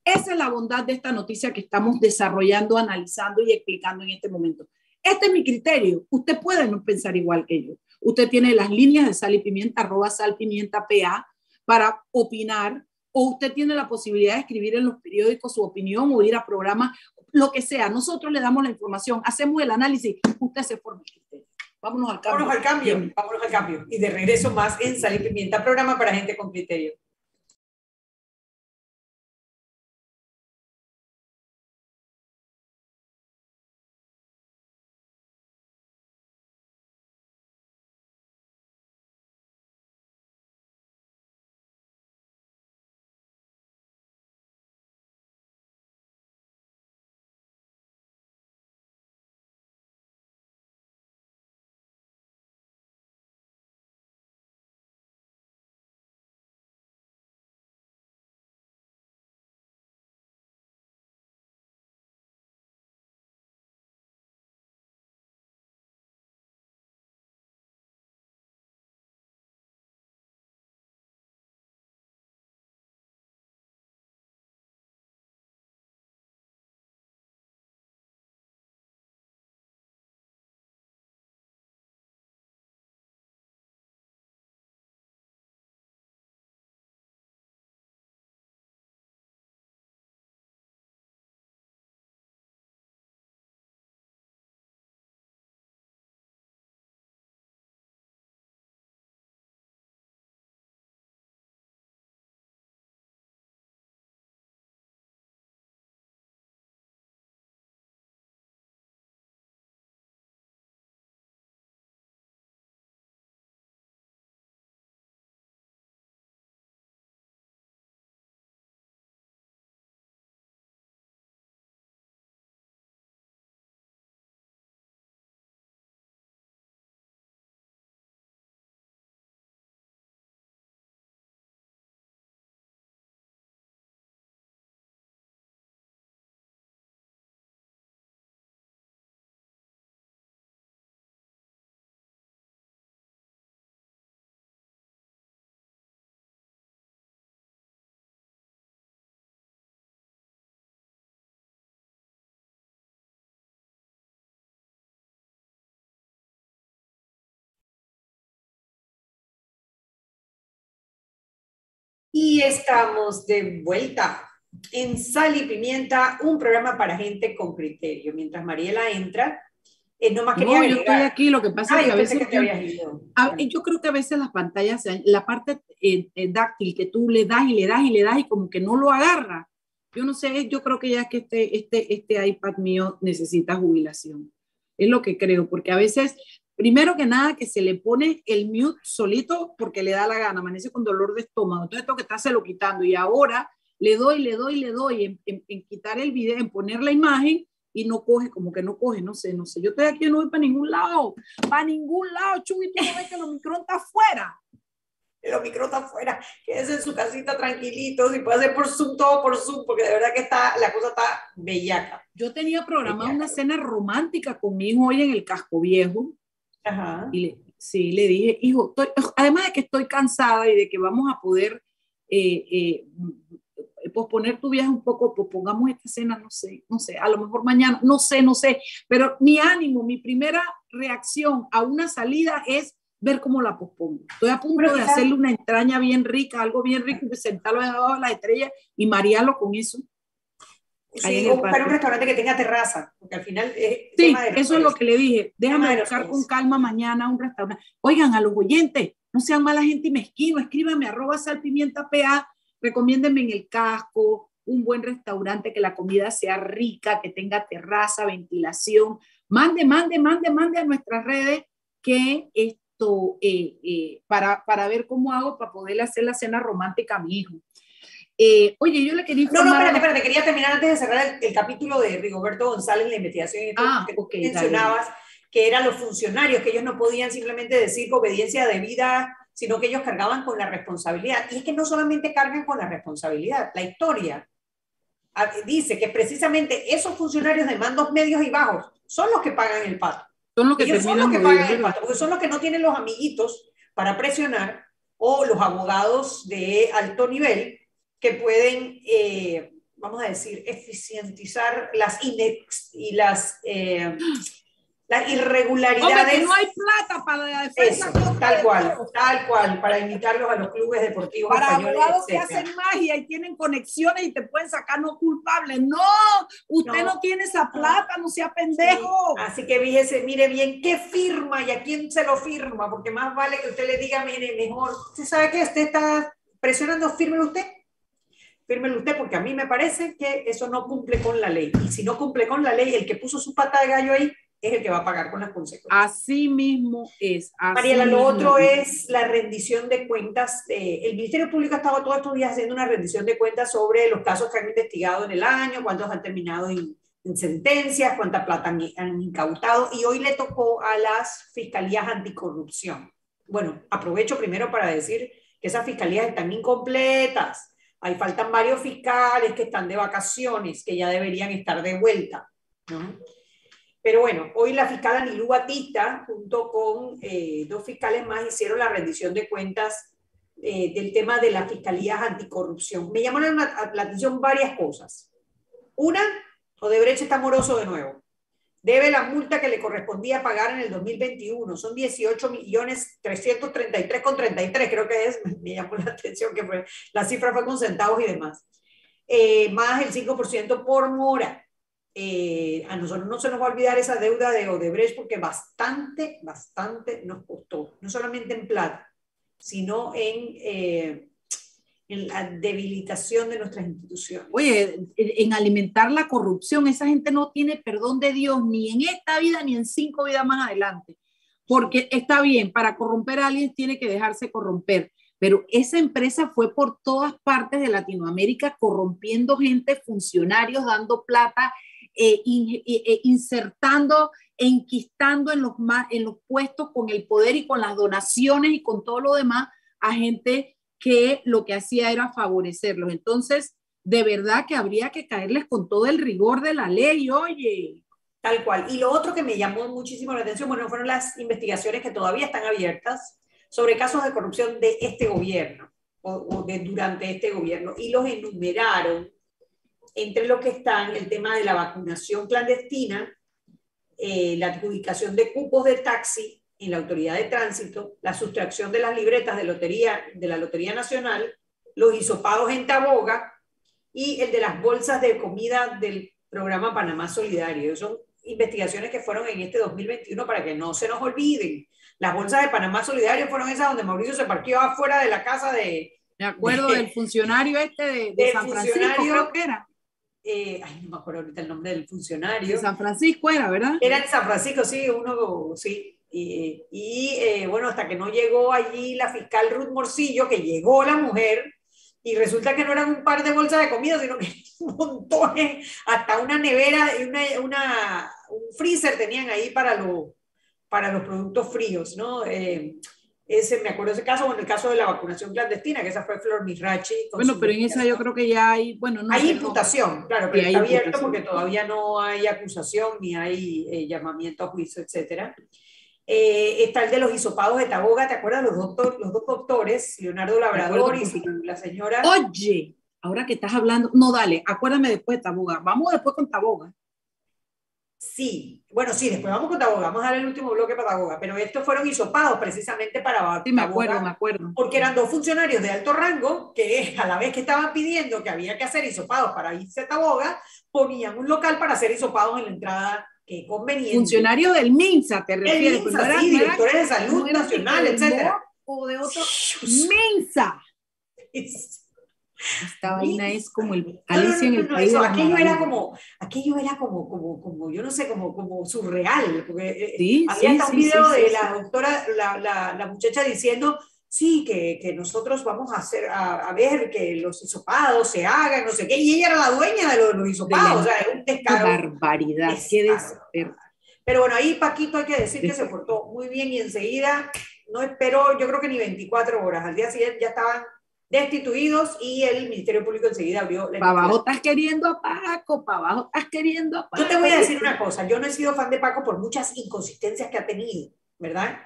esa es la bondad de esta noticia que estamos desarrollando, analizando y explicando en este momento. Este es mi criterio. Usted puede no pensar igual que yo. Usted tiene las líneas de sal y pimienta, arroba sal PA para opinar, o usted tiene la posibilidad de escribir en los periódicos su opinión o ir a programas, lo que sea. Nosotros le damos la información, hacemos el análisis, usted se forma el criterio. Vámonos al cambio. Vámonos al cambio, vámonos al cambio. Y de regreso más en Sal y Pimienta, programa para gente con criterio. Y estamos de vuelta en Sal y Pimienta, un programa para gente con criterio. Mientras Mariela entra, eh, no más quería no, yo estoy aquí, lo que pasa es que a veces... yo creo que a veces las pantallas, la parte eh, eh, dáctil que tú le das y le das y le das y como que no lo agarra. Yo no sé, yo creo que ya es que este, este, este iPad mío necesita jubilación. Es lo que creo, porque a veces Primero que nada, que se le pone el mute solito porque le da la gana, amanece con dolor de estómago. Entonces, esto que está se lo quitando. Y ahora le doy, le doy, le doy en, quitar el video, en poner la imagen y no coge, como que no coge, no sé, no sé. Yo estoy aquí, no voy para ningún lado, para ningún lado, Chuy, tú no ves que el Omicron está afuera. El Omicron está afuera, quédese en su casita tranquilito, si puede hacer por Zoom, todo por Zoom, porque de verdad que está, la cosa está bellaca. Yo tenía programada una cena romántica con mi hijo hoy en el casco viejo, y le, sí, le dije, hijo, además de que estoy cansada y de que vamos a poder eh, eh, posponer tu viaje un poco, pospongamos esta cena, no sé, no sé, a lo mejor mañana, no sé, no sé, pero mi ánimo, mi primera reacción a una salida es ver cómo la pospongo. Estoy a punto de hacerle una entraña bien rica, algo bien rico, y sentarlo debajo de las estrellas y marearlo con eso. Sí, buscar un restaurante que tenga terraza, porque al final es Sí, eso es lo que le dije. Déjame buscar con calma mañana un restaurante. Oigan, a los oyentes, no sean mala gente y mezquino, escríbanme arroba salpimienta PA, recomiéndenme en el casco, un buen restaurante, que la comida sea rica, que tenga terraza, ventilación. Mande, mande, mande, mande a nuestras redes que esto, eh, eh, para, para ver cómo hago para poderle hacer la cena romántica a mi hijo. Eh, oye, yo le quería informar... No, no, espérate, espérate, quería terminar antes de cerrar el, capítulo de Rigoberto González, la investigación ah, que mencionabas, que eran los funcionarios, que ellos no podían simplemente decir obediencia debida, sino que ellos cargaban con la responsabilidad. Y es que no solamente cargan con la responsabilidad, la historia ah, dice que precisamente esos funcionarios de mandos medios y bajos son los que pagan el pato. Son los que, ellos son los que pagan el pato, porque son los que no tienen los amiguitos para presionar o los abogados de alto nivel que pueden, eh, vamos a decir, eficientizar las index y las, eh, las irregularidades. no hay plata para la defensa. tal cual, tal cual, para invitarlos a los clubes deportivos. Para abogados que hacen magia y tienen conexiones y te pueden sacar no culpables. No, usted no, tiene esa plata, no sea pendejo. Así que fíjese, mire bien qué firma y a quién se lo firma, porque más vale que usted le diga, mire, mejor, ¿usted sabe que usted está presionando, fírmelo usted? Fírmelo usted, porque a mí me parece que eso no cumple con la ley. Y si no cumple con la ley, el que puso su pata de gallo ahí es el que va a pagar con las consecuencias. Así mismo es. Mariela, lo otro es la rendición de cuentas. el Ministerio Público ha estado todos estos días haciendo una rendición de cuentas sobre los casos que han investigado en el año, cuántos han terminado en, sentencias, cuánta plata han, han, incautado, y hoy le tocó a las fiscalías anticorrupción. Bueno, aprovecho primero para decir que esas fiscalías están incompletas Ahí faltan varios fiscales que están de vacaciones, que ya deberían estar de vuelta. Pero bueno, hoy la fiscal Anilú Batista, junto con eh, dos fiscales más, hicieron la rendición de cuentas eh, del tema de las fiscalías anticorrupción. Me llamaron la, la atención varias cosas. Una, Odebrecht está moroso de nuevo debe la multa que le correspondía pagar en el 2021. Son 18 millones 333 con 33, creo que es, me llamó la atención que fue, la cifra fue con centavos y demás. Eh, más el 5% por mora. Eh, a nosotros no se nos va a olvidar esa deuda de Odebrecht porque bastante, bastante nos costó, no solamente en plata, sino en... Eh, en la debilitación de nuestras instituciones. Oye, en alimentar la corrupción, esa gente no tiene perdón de Dios ni en esta vida ni en cinco vidas más adelante. Porque está bien, para corromper a alguien tiene que dejarse corromper, pero esa empresa fue por todas partes de Latinoamérica corrompiendo gente, funcionarios, dando plata, eh, eh, insertando, enquistando en los, en los puestos con el poder y con las donaciones y con todo lo demás a gente que lo que hacía era favorecerlos. Entonces, de verdad que habría que caerles con todo el rigor de la ley, oye. Tal cual. Y lo otro que me llamó muchísimo la atención, bueno, fueron las investigaciones que todavía están abiertas sobre casos de corrupción de este gobierno o, de durante este gobierno y los enumeraron entre lo que están el tema de la vacunación clandestina, eh, la adjudicación de cupos de taxi en la autoridad de tránsito, la sustracción de las libretas de, lotería, de la Lotería Nacional, los hisopados en Taboga y el de las bolsas de comida del programa Panamá Solidario. Son investigaciones que fueron en este 2021 para que no se nos olviden. Las bolsas de Panamá Solidario fueron esas donde Mauricio se partió afuera de la casa de... Me acuerdo del funcionario este de, San Francisco, creo que era. Eh, ay, no me acuerdo ahorita el nombre del funcionario. De San Francisco era, ¿verdad? Era de San Francisco, sí, uno, sí. Y, eh, bueno, hasta que no llegó allí la fiscal Ruth Morcillo, que llegó la mujer, y resulta que no eran un par de bolsas de comida, sino que montón, hasta una nevera y una, una, un freezer tenían ahí para, lo, para los productos fríos, ¿no? Eh, ese, me acuerdo ese caso, bueno, el caso de la vacunación clandestina, que esa fue Flor Mirachi. Bueno, pero en esa yo creo que ya hay, bueno, no Hay imputación, claro, pero está abierto porque todavía no hay acusación ni hay eh, llamamiento a juicio, etcétera. Eh, está el de los hisopados de Taboga, ¿te acuerdas? Los, doctor, los dos doctores, Leonardo Labrador y la señora. Oye, ahora que estás hablando, no, dale, acuérdame después de Taboga. Vamos después con Taboga. Sí, bueno, sí, después vamos con Taboga, vamos a dar el último bloque para Taboga, pero estos fueron hisopados precisamente para Sí, me acuerdo, me acuerdo. Porque eran dos funcionarios de alto rango que a la vez que estaban pidiendo que había que hacer hisopados para irse a Taboga, ponían un local para hacer hisopados en la entrada qué conveniente. Funcionario del MINSA, te refieres. El MINSA, sí, directores de salud nacional, etcétera. O de otro MINSA. Esta vaina es como el Alicia en el país de aquello era como aquello era como como como yo no sé como como surreal porque eh, sí, había sí, un video de la doctora la, la, la, muchacha diciendo sí, que, que nosotros vamos a hacer, a, a, ver que los hisopados se hagan, no sé qué, y ella era la dueña de los, los hisopados, o sea, es un descaro. Barbaridad, qué desespero. Pero bueno, ahí Paquito hay que decir que se portó muy bien y enseguida no esperó, yo creo que ni 24 horas, al día siguiente ya estaban destituidos y el Ministerio Público enseguida abrió la Para abajo estás queriendo a Paco, para abajo estás queriendo a Paco. Yo te voy a decir una cosa, yo no he sido fan de Paco por muchas inconsistencias que ha tenido, ¿verdad?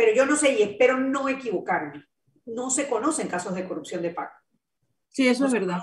Pero yo no sé y espero no equivocarme. No se conocen casos de corrupción de Paco. Sí, eso es verdad.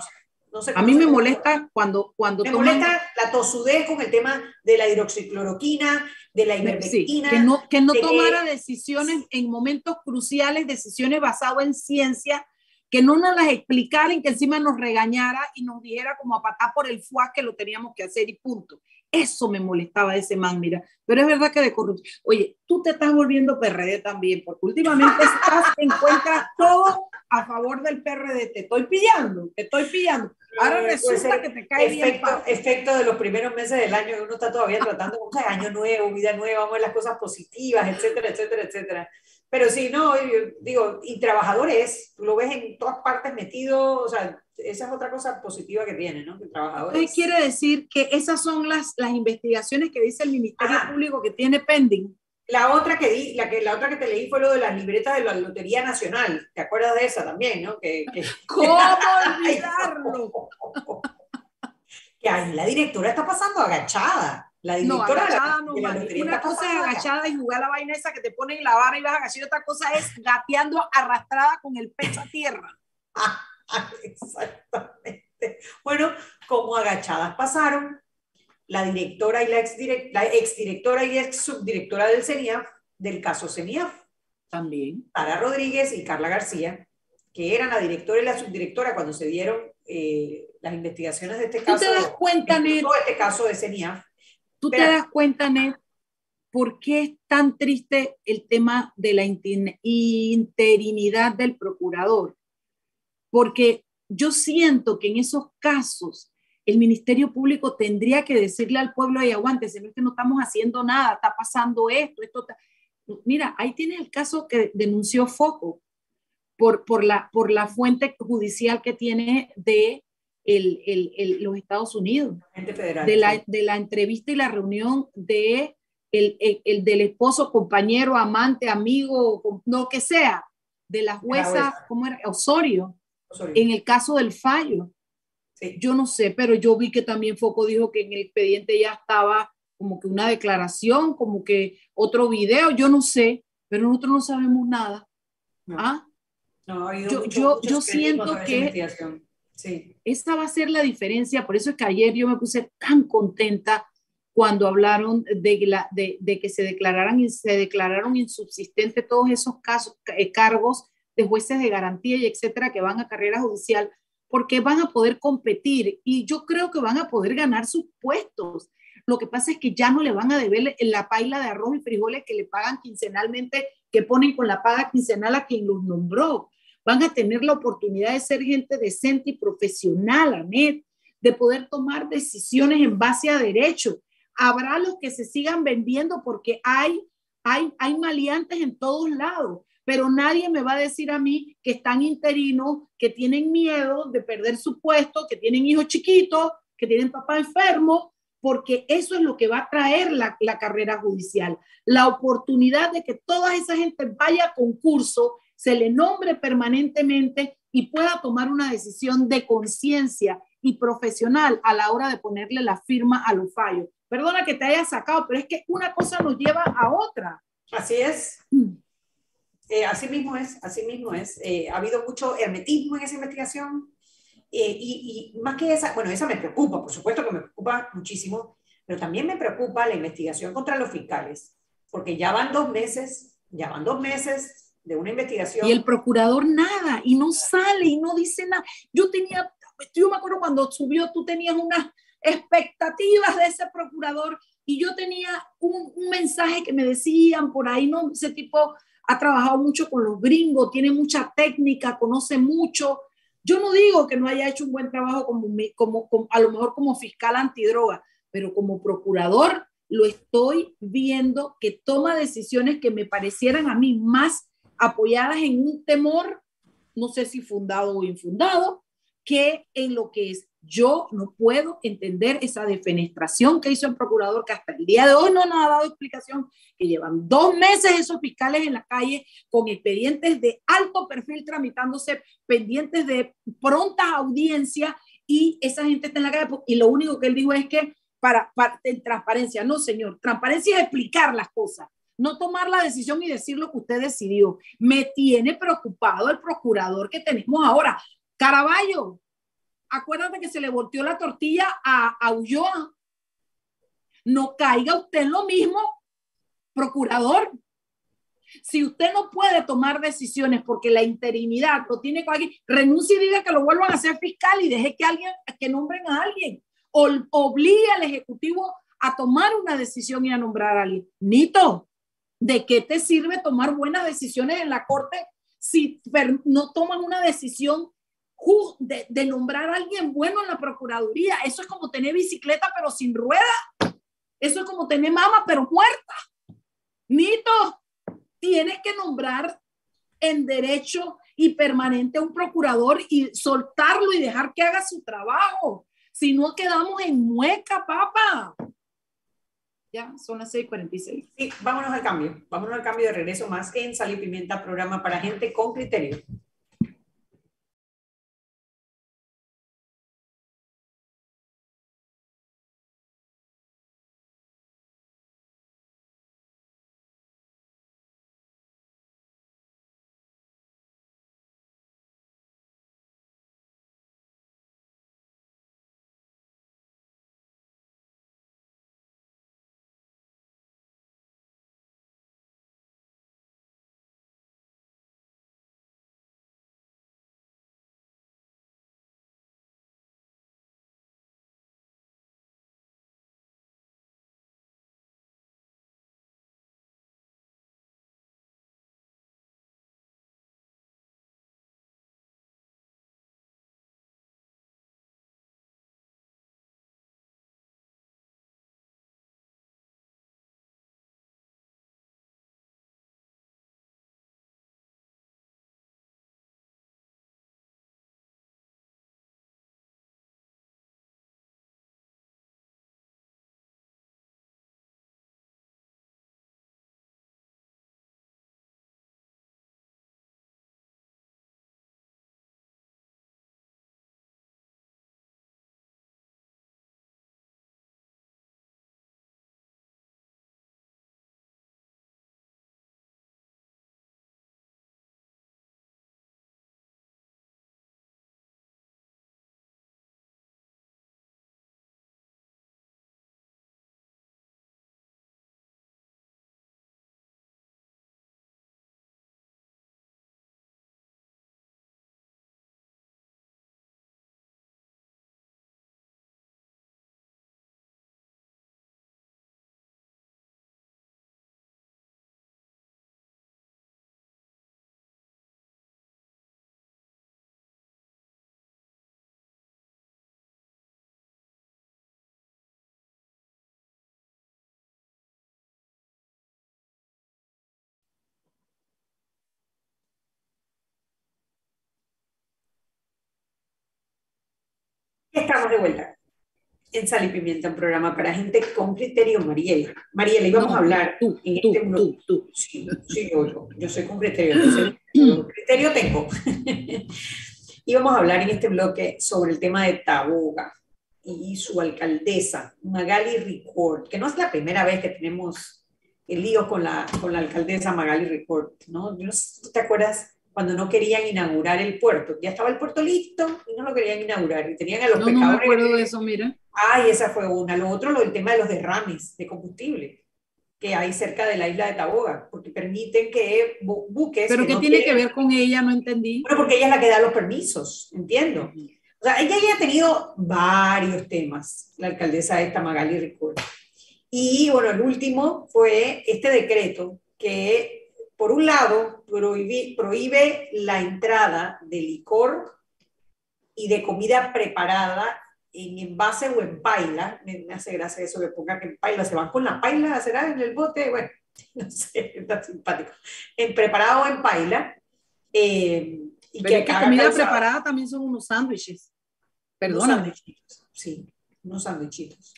No a mí me molesta cuando, cuando me molesta la tosudez con el tema de la hidroxicloroquina, de la ivermectina. que no, que no tomara decisiones en momentos cruciales, decisiones basadas en ciencia, que no nos las explicara y que encima nos regañara y nos dijera como a patar por el fuá que lo teníamos que hacer y punto. Eso me molestaba de ese man, mira. Pero es verdad que de corrupción. Oye, tú te estás volviendo PRD también, porque últimamente estás, encuentras todo a favor del PRD. Te estoy pillando, te estoy pillando. Ahora resulta que te cae efecto, bien. Efecto de los primeros meses del año, uno está todavía tratando, o sea, año nuevo, vida nueva, vamos a ver las cosas positivas, etcétera, etcétera, etcétera. Pero sí, no, digo, y trabajadores, tú lo ves en todas partes metido, o sea, esa es otra cosa positiva que tiene, ¿no? Que trabajadores. ¿Qué quiere decir que esas son las, las investigaciones que dice el Ministerio Público que tiene pending? La otra que, di, la, que, la otra que te leí fue lo de las libretas de la Lotería Nacional. ¿Te acuerdas de esa también, no? Que, que... ¿Cómo olvidarlo? que ahí la directora está pasando agachada. La directora no, agachada no, Una cosa es agachada y jugar la vaina esa que te ponen la barra y vas agachada, otra cosa es gateando arrastrada con el pecho a tierra. Exactamente. Bueno, como agachadas pasaron, la directora y la exdirectora, la exdirectora y ex subdirectora del CENIAF, del caso CENIAF. También. Sara Rodríguez y Carla García, que eran la directora y la subdirectora cuando se dieron eh, las investigaciones de este caso. ¿Tú te das cuenta, Ned? este caso de CENIAF. ¿Tú te das cuenta, Ned, por qué es tan triste el tema de la interinidad del procurador? Porque yo siento que en esos casos el Ministerio Público tendría que decirle al pueblo, y aguante, si no es que no estamos haciendo nada, está pasando esto, esto. Mira, ahí tienes el caso que denunció Foco por, por, la, por la fuente judicial que tiene de el, el, los Estados Unidos, federal, de, la, de la entrevista y la reunión de el, el, del esposo, compañero, amante, amigo, lo que sea, de la jueza, ¿cómo era? Osorio, Osorio, en el caso del fallo. Yo no sé, pero yo vi que también Foco dijo que en el expediente ya estaba como que una declaración, como que otro video, yo no sé, pero nosotros no sabemos nada. No. ¿Ah? No, yo, yo, yo siento que sí. esa va a ser la diferencia, por eso es que ayer yo me puse tan contenta cuando hablaron de, la, de, de que se declararan y se declararon insubsistentes todos esos casos, eh, cargos de jueces de garantía y etcétera que van a carrera judicial, porque van a poder competir y yo creo que van a poder ganar sus puestos. Lo que pasa es que ya no le van a deber la paila de arroz y frijoles que le pagan quincenalmente, que ponen con la paga quincenal a quien los nombró. Van a tener la oportunidad de ser gente decente y profesional, Anet, de poder tomar decisiones en base a derecho. Habrá los que se sigan vendiendo porque hay, hay, hay maleantes en todos lados pero nadie me va a decir a mí que están interinos, que tienen miedo de perder su puesto, que tienen hijos chiquitos, que tienen papá enfermo, porque eso es lo que va a traer la, la carrera judicial. La oportunidad de que toda esa gente vaya a concurso, se le nombre permanentemente y pueda tomar una decisión de conciencia y profesional a la hora de ponerle la firma a los fallos. Perdona que te haya sacado, pero es que una cosa nos lleva a otra. Así es. Mm. Eh, así mismo es, así mismo es. Eh, ha habido mucho hermetismo en esa investigación eh, y, más que esa, bueno, esa me preocupa, por supuesto que me preocupa muchísimo, pero también me preocupa la investigación contra los fiscales, porque ya van dos meses, ya van dos meses de una investigación. Y el procurador nada, y no sale, y no dice nada. Yo tenía, yo me acuerdo cuando subió, tú tenías unas expectativas de ese procurador y yo tenía un, un mensaje que me decían por ahí, ¿no? Ese tipo ha trabajado mucho con los gringos, tiene mucha técnica, conoce mucho. Yo no digo que no haya hecho un buen trabajo como, como, a lo mejor como fiscal antidroga, pero como procurador lo estoy viendo que toma decisiones que me parecieran a mí más apoyadas en un temor, no sé si fundado o infundado, que en lo que es yo no puedo entender esa defenestración que hizo el procurador, que hasta el día de hoy no nos ha dado explicación, que llevan dos meses esos fiscales en la calle con expedientes de alto perfil tramitándose, pendientes de prontas audiencias y esa gente está en la calle. Y lo único que él dijo es que para, para transparencia, no señor, transparencia es explicar las cosas no tomar la decisión y decir lo que usted decidió. Me tiene preocupado el procurador que tenemos ahora. Caraballo, acuérdate que se le volteó la tortilla a, a Ulloa. No caiga usted en lo mismo, procurador. Si usted no puede tomar decisiones porque la interinidad lo tiene con alguien, renuncie y diga que lo vuelvan a hacer fiscal y deje que alguien, que nombren a alguien. O obligue al Ejecutivo a tomar una decisión y a nombrar a alguien. Nito, ¿de qué te sirve tomar buenas decisiones en la Corte si no toman una decisión de, de, nombrar a alguien bueno en la Procuraduría. Eso es como tener bicicleta pero sin rueda. Eso es como tener mama pero muerta. Nito, tienes que nombrar en derecho y permanente a un procurador y soltarlo y dejar que haga su trabajo. Si no quedamos en mueca, papá. Ya, son las 6:46. Sí, vámonos al cambio. Vámonos al cambio de regreso más en Sal y Pimienta, programa para gente con criterio. Estamos de vuelta en Sal y Pimienta, un programa para gente con criterio, Mariela. Mariela, íbamos a hablar tú, en tú, este tú, tú, Sí, sí yo, yo, soy con criterio, criterio tengo. íbamos a hablar en este bloque sobre el tema de Taboga y su alcaldesa, Magali Ricord, que no es la primera vez que tenemos el lío con la, con la alcaldesa Magali Ricord, ¿no? ¿Tú te acuerdas cuando no querían inaugurar el puerto. Ya estaba el puerto listo y no lo querían inaugurar. Y tenían a los no, pescadores. No me acuerdo de eso, mira. Ay, esa fue una. Lo otro, lo, el tema de los derrames de combustible que hay cerca de la isla de Taboga, porque permiten que buques... ¿Pero qué tiene que ver con ella? No entendí. Bueno, porque ella es la que da los permisos, entiendo. O sea, ella ya ha tenido varios temas, la alcaldesa esta Magali Ricord. Y bueno, el último fue este decreto que por un lado, prohíbe, prohíbe la entrada de licor y de comida preparada en envase o en paila. Me, hace gracia eso que ponga que en paila, se van con la paila, será en el bote, bueno, no sé, está simpático, en preparado en paila. Eh, y que, que comida preparada también son unos sándwiches. Perdóname. sí, unos sándwichitos.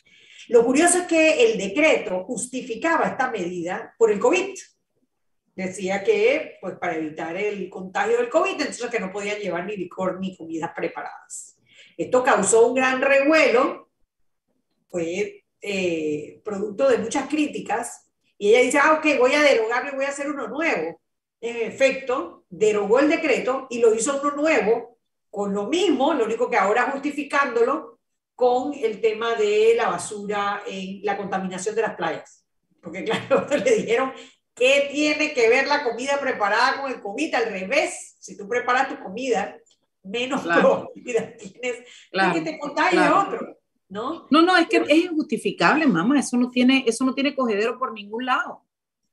Lo curioso es que el decreto justificaba esta medida por el COVID. Decía que, pues, para evitar el contagio del COVID, entonces que no podían llevar ni licor ni comidas preparadas. Esto causó un gran revuelo, fue eh, producto de muchas críticas, y ella dice, ah, ok, voy a derogarlo y voy a hacer uno nuevo. En efecto, derogó el decreto y lo hizo uno nuevo con lo mismo, lo único que ahora justificándolo con el tema de la basura en la contaminación de las playas. Porque claro, le dijeron, ¿qué tiene que ver la comida preparada con el COVID? Al revés, si tú preparas tu comida, menos probabilidad tienes que te contagie otro. ¿No? no, no, es que es injustificable, mamá, eso no tiene, eso no tiene cogedero por ningún lado.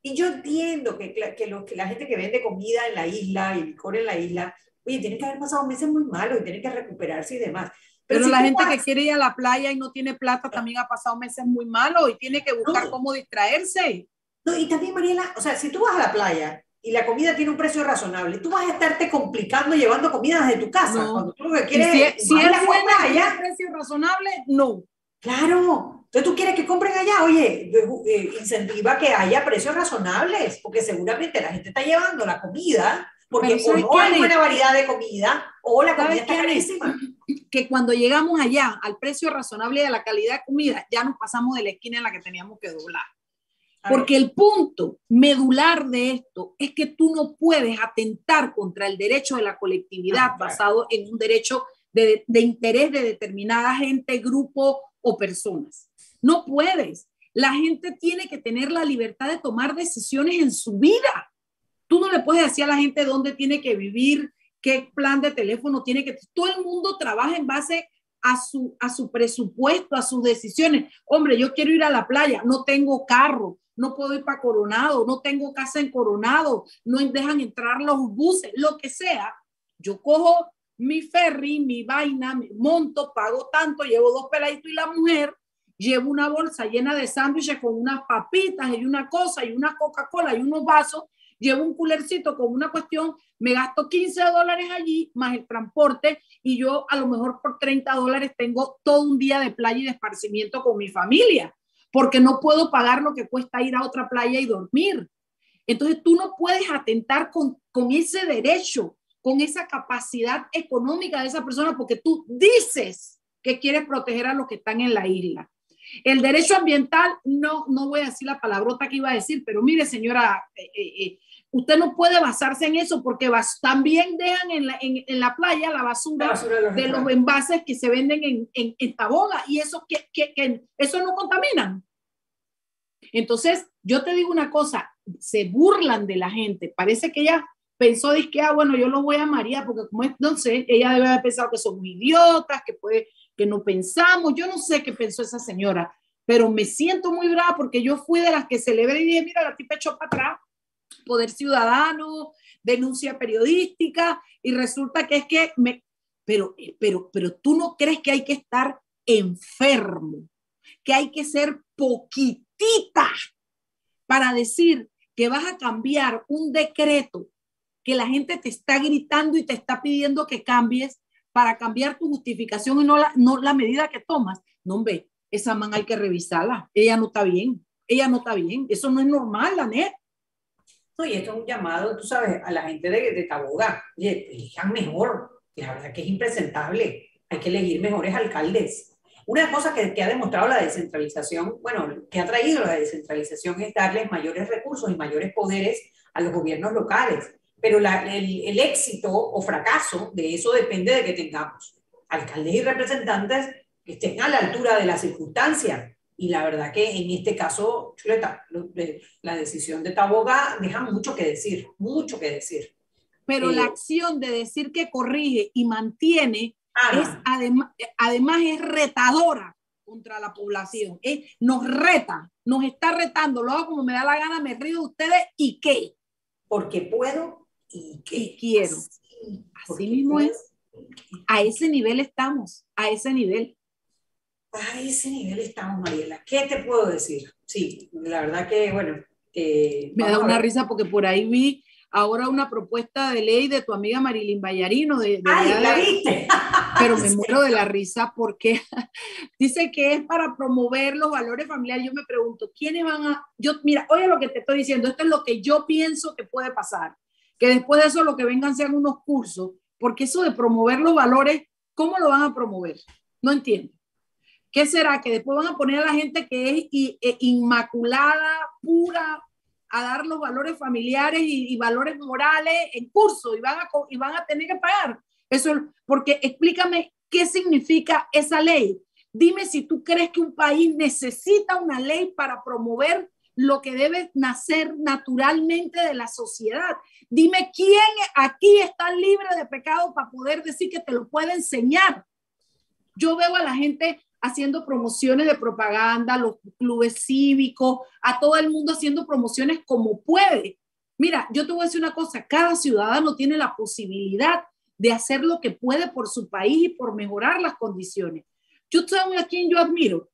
Y yo entiendo que, que, lo, que la gente que vende comida en la isla y licor en la isla, oye, tiene que haber pasado meses muy malos y tiene que recuperarse y demás. Pero, la gente que quiere ir a la playa y no tiene plata también ha pasado meses muy malos y tiene que buscar cómo distraerse. No, y también, Mariela, o sea, si tú vas a la playa y la comida tiene un precio razonable, tú vas a estarte complicando llevando comida desde tu casa. Cuando tú lo que quieres si, si es buena allá, precio razonable, no. Claro. Entonces tú quieres que compren allá, oye, eh, incentiva que haya precios razonables, porque seguramente la gente está llevando la comida porque o no hay buena variedad de comida o la comida está carísima. Que cuando llegamos allá al precio razonable de la calidad de comida, ya nos pasamos de la esquina en la que teníamos que doblar. Porque el punto medular de esto es que tú no puedes atentar contra el derecho de la colectividad ah, basado en un derecho de, de interés de determinada gente, grupo o personas. No puedes. La gente tiene que tener la libertad de tomar decisiones en su vida. Tú no le puedes decir a la gente dónde tiene que vivir, qué plan de teléfono tiene que... Todo el mundo trabaja en base a su, a su presupuesto, a sus decisiones. Hombre, yo quiero ir a la playa, no tengo carro, no puedo ir para Coronado, no tengo casa en Coronado, no dejan entrar los buses, lo que sea. Yo cojo mi ferry, mi vaina, me monto, pago tanto, llevo dos peladitos y la mujer, llevo una bolsa llena de sándwiches con unas papitas y una cosa y una Coca-Cola y unos vasos llevo un culercito con una cuestión, me gasto 15 dólares allí, más el transporte, y yo a lo mejor por 30 dólares tengo todo un día de playa y de esparcimiento con mi familia, porque no puedo pagar lo que cuesta ir a otra playa y dormir. Entonces tú no puedes atentar con, con ese derecho, con esa capacidad económica de esa persona, porque tú dices que quieres proteger a los que están en la isla. El derecho ambiental, no, no voy a decir la palabrota que iba a decir, pero mire, señora, eh, eh, eh Usted no puede basarse en eso porque también dejan en la, en, la, playa la basura, de, los, envases que se venden en, en, en Taboga y eso, que, que, eso no contaminan. Entonces, yo te digo una cosa, se burlan de la gente. Parece que ella pensó, dice que, ah, bueno, yo lo voy a María porque como es, no sé, ella debe haber pensado que somos idiotas, que, puede, que no pensamos. Yo no sé qué pensó esa señora, pero me siento muy brava porque yo fui de las que celebré y dije, mira, la tipa echó para atrás poder ciudadano, denuncia periodística, y resulta que es que me... Pero, pero, pero tú no crees que hay que estar enfermo, que hay que ser poquitita para decir que vas a cambiar un decreto que la gente te está gritando y te está pidiendo que cambies para cambiar tu justificación y no la, no la medida que tomas. No, hombre, esa man hay que revisarla. Ella no está bien. Ella no está bien. Eso no es normal, la net y esto es un llamado, tú sabes, a la gente de, de Taboga, elijan mejor, la verdad que es impresentable, hay que elegir mejores alcaldes. Una cosa que, que, ha demostrado la descentralización, bueno, que ha traído la descentralización es darles mayores recursos y mayores poderes a los gobiernos locales. Pero la, el, el, éxito o fracaso de eso depende de que tengamos alcaldes y representantes que estén a la altura de las circunstancias y la verdad que en este caso, Chuleta, la decisión de Taboga deja mucho que decir, mucho que decir. Pero la eh, acción de decir que corrige y mantiene es además, además es retadora contra la población. nos reta, nos está retando. Luego, como me da la gana, me río de ustedes y qué. Porque puedo y qué. quiero. Así mismo es. A ese nivel estamos, a ese nivel a ese nivel estamos, Mariela. ¿Qué te puedo decir? Sí, la verdad que, bueno, Eh, Me da una risa porque por ahí vi ahora una propuesta de ley de tu amiga Marilyn Ballarino. De, ¡Ay, la viste! Pero me muero de la risa porque dice que es para promover los valores familiares. Yo me pregunto, ¿quiénes van a...? Yo, mira, oye lo que te estoy diciendo, esto es lo que yo pienso que puede pasar. Que después de eso lo que vengan sean unos cursos, porque eso de promover los valores, ¿cómo lo van a promover? No entiendo. ¿Qué será? Que después van a poner a la gente que es eh, inmaculada, pura, a dar los valores familiares y, valores morales en curso y van, a, y van a tener que pagar. Eso, porque explícame qué significa esa ley. Dime si tú crees que un país necesita una ley para promover lo que debe nacer naturalmente de la sociedad. Dime quién aquí está libre de pecado para poder decir que te lo puede enseñar. Yo veo a la gente haciendo promociones de propaganda, los clubes cívicos, a todo el mundo haciendo promociones como puede. Mira, yo te voy a decir una cosa, cada ciudadano tiene la posibilidad de hacer lo que puede por su país y por mejorar las condiciones. Yo sabes a quien yo admiro,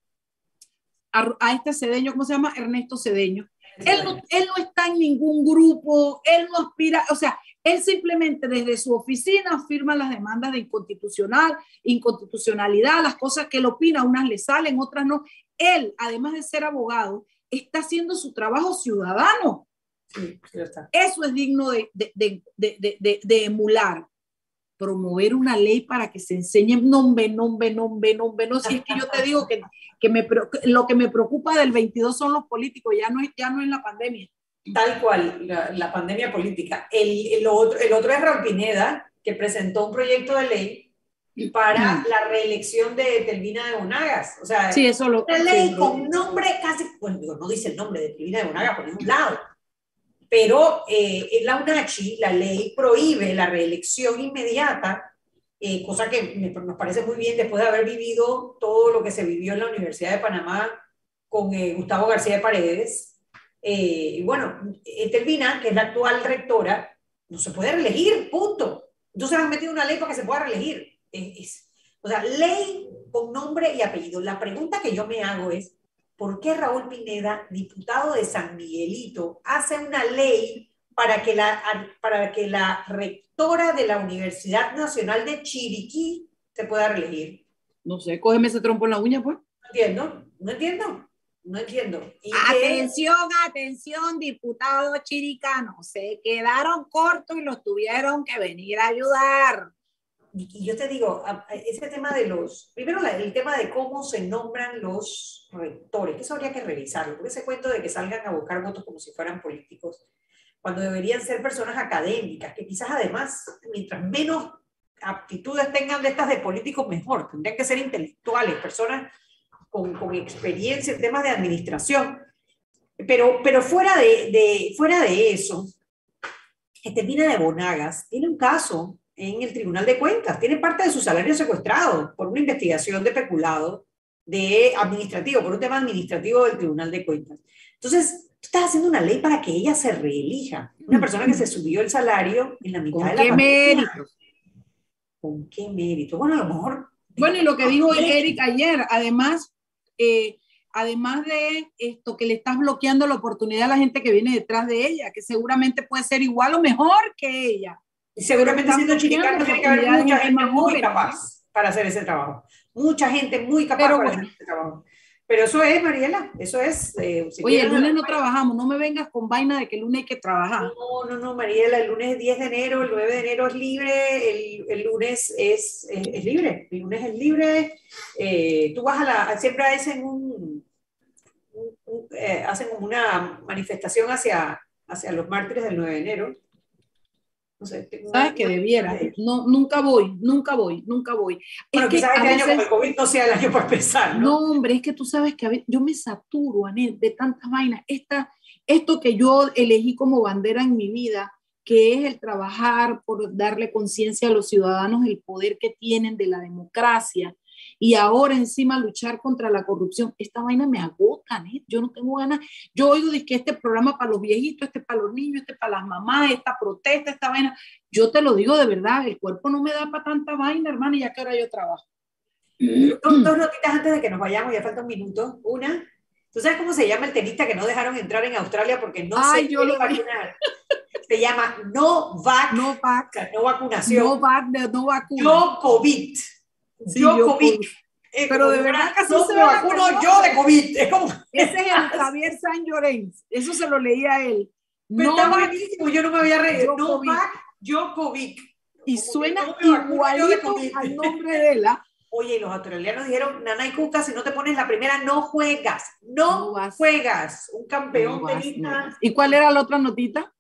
a, a, este cedeño, ¿cómo se llama? Ernesto Cedeño. Él no, él no está en ningún grupo, él no aspira, o sea, él simplemente desde su oficina firma las demandas de inconstitucional, inconstitucionalidad, las cosas que él opina, unas le salen, otras no. Él, además de ser abogado, está haciendo su trabajo ciudadano. Eso es digno de, de, emular. Promover una ley para que se enseñe nombre, nombre, nombre, nombre. No, si es que yo te digo que, que me, lo que me preocupa del 22 son los políticos, ya no es, ya no es la pandemia. Tal cual, la, pandemia política. El, el, otro, el otro es Raúl Pineda, que presentó un proyecto de ley para mm. la reelección de Telvina de Bonagas. O sea, sí, eso lo, una ley con nombre casi, bueno, no dice el nombre de Telvina de Bonagas por ningún lado, pero eh, en la UNACHI la ley prohíbe la reelección inmediata, eh, cosa que nos parece muy bien después de haber vivido todo lo que se vivió en la Universidad de Panamá con eh, Gustavo García de Paredes, eh, y bueno, Telvina, que es la actual rectora, no se puede reelegir, punto. Entonces han metido una ley para que se pueda reelegir. Es, o sea, ley con nombre y apellido. La pregunta que yo me hago es, ¿por qué Raúl Pineda, diputado de San Miguelito, hace una ley para que la, para que la rectora de la Universidad Nacional de Chiriquí se pueda reelegir? No sé, cógeme ese trompo en la uña, pues. No entiendo, no entiendo. No entiendo. atención, atención, diputados chiricanos. Se quedaron cortos y los tuvieron que venir a ayudar. Y, yo te digo, ese tema de los, primero el tema de cómo se nombran los rectores, eso habría que revisarlo, porque ese cuento de que salgan a buscar votos como si fueran políticos, cuando deberían ser personas académicas, que quizás además, mientras menos aptitudes tengan de estas de políticos, mejor, tendrían que ser intelectuales, personas con, experiencia en temas de administración. Pero, pero fuera, de, de, fuera de eso, Estervina de Bonagas tiene un caso en el Tribunal de Cuentas, tiene parte de su salario secuestrado por una investigación de peculado de administrativo, por un tema administrativo del Tribunal de Cuentas. Entonces, tú estás haciendo una ley para que ella se reelija. Una persona que se subió el salario en la mitad de la qué mérito? ¿Con qué mérito? Bueno, a lo mejor... Bueno, y lo que dijo Eric ayer, además, eh, además de esto, que le estás bloqueando la oportunidad a la gente que viene detrás de ella, que seguramente puede ser igual o mejor que ella. Y seguramente siendo chiricano tiene que haber mucha gente muy capaz para hacer ese trabajo. Mucha gente muy capaz para hacer ese trabajo. Pero eso es, Mariela, eso es. Eh, Oye, el lunes no trabajamos, no me vengas con vaina de que el lunes hay que trabajar. No, no, no, Mariela, el lunes es 10 de enero, el 9 de enero es libre, el, el lunes es, es, libre, el lunes es libre. Eh, tú vas a la, siempre hacen un, eh, hacen como una manifestación hacia, hacia los mártires del 9 de enero. Sabes que debiera. No, nunca voy, nunca voy, nunca voy. Bueno, es que sabes que año el COVID no sea el año para empezar, ¿no? No, hombre, es que tú sabes que a veces, yo me saturo, Anet, de tantas vainas. Esta, esto que yo elegí como bandera en mi vida, que es el trabajar por darle conciencia a los ciudadanos el poder que tienen de la democracia, y ahora encima luchar contra la corrupción. Esta vaina me agota, ¿eh? Yo no tengo ganas. Yo oigo de que este programa para los viejitos, este para los niños, este para las mamás, esta protesta, esta vaina. Yo te lo digo de verdad, el cuerpo no me da para tanta vaina, hermano, y ya que ahora yo trabajo. Dos, dos notitas antes de que nos vayamos, ya falta un minuto. Una, ¿Tú sabes cómo se llama el tenista que no dejaron entrar en Australia porque no Ay, se yo quiere lo vi. vacunar? Se llama no vac, No vac, o sea, no vacunación, no vac, no vacuna. yo COVID. Sí, yo yo COVID. COVID. Eh, Pero de verdad así no se me vacuno yo de COVID. Es como, Ese es el Javier San Llorens. Eso se lo leía a él. pero No está vac, buenísimo, yo no me había reído. No vac, yo COVID. y Como suena no igualito COVID. al nombre de él. ¿ah? Oye, y los australianos dijeron, Nana y Cuca, si no te pones la primera, no juegas. No, juegas. Un campeón No vas. ¿Y cuál era la otra notita?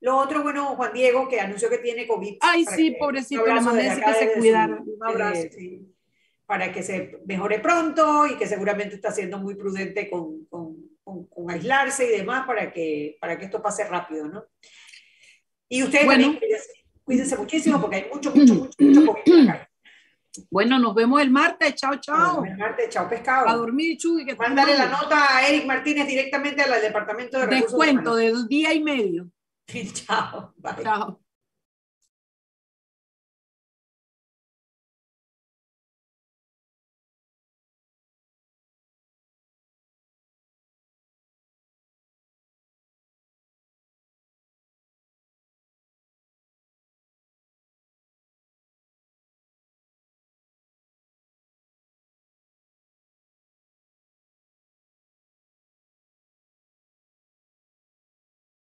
Lo otro, bueno, Juan Diego, que anunció que tiene COVID. Ay, sí, que- pobrecito, le mandé que se cuidara. Un abrazo. eh, sí, para que se mejore pronto y que seguramente está siendo muy prudente con, con- con- con aislarse y demás para que, para que esto pase rápido, ¿no? Y ustedes Bueno. también cuídense, cuídense muchísimo porque hay mucho, mucho, mucho, mucho COVID. Bueno, nos vemos el martes. Chao, chao. Bueno, martes, chao pescado. A dormir, Chuy. Que Mándale la nota a Eric Martínez directamente al departamento de recursos Descuento humanos. de día y medio. chao. Bye. Chao.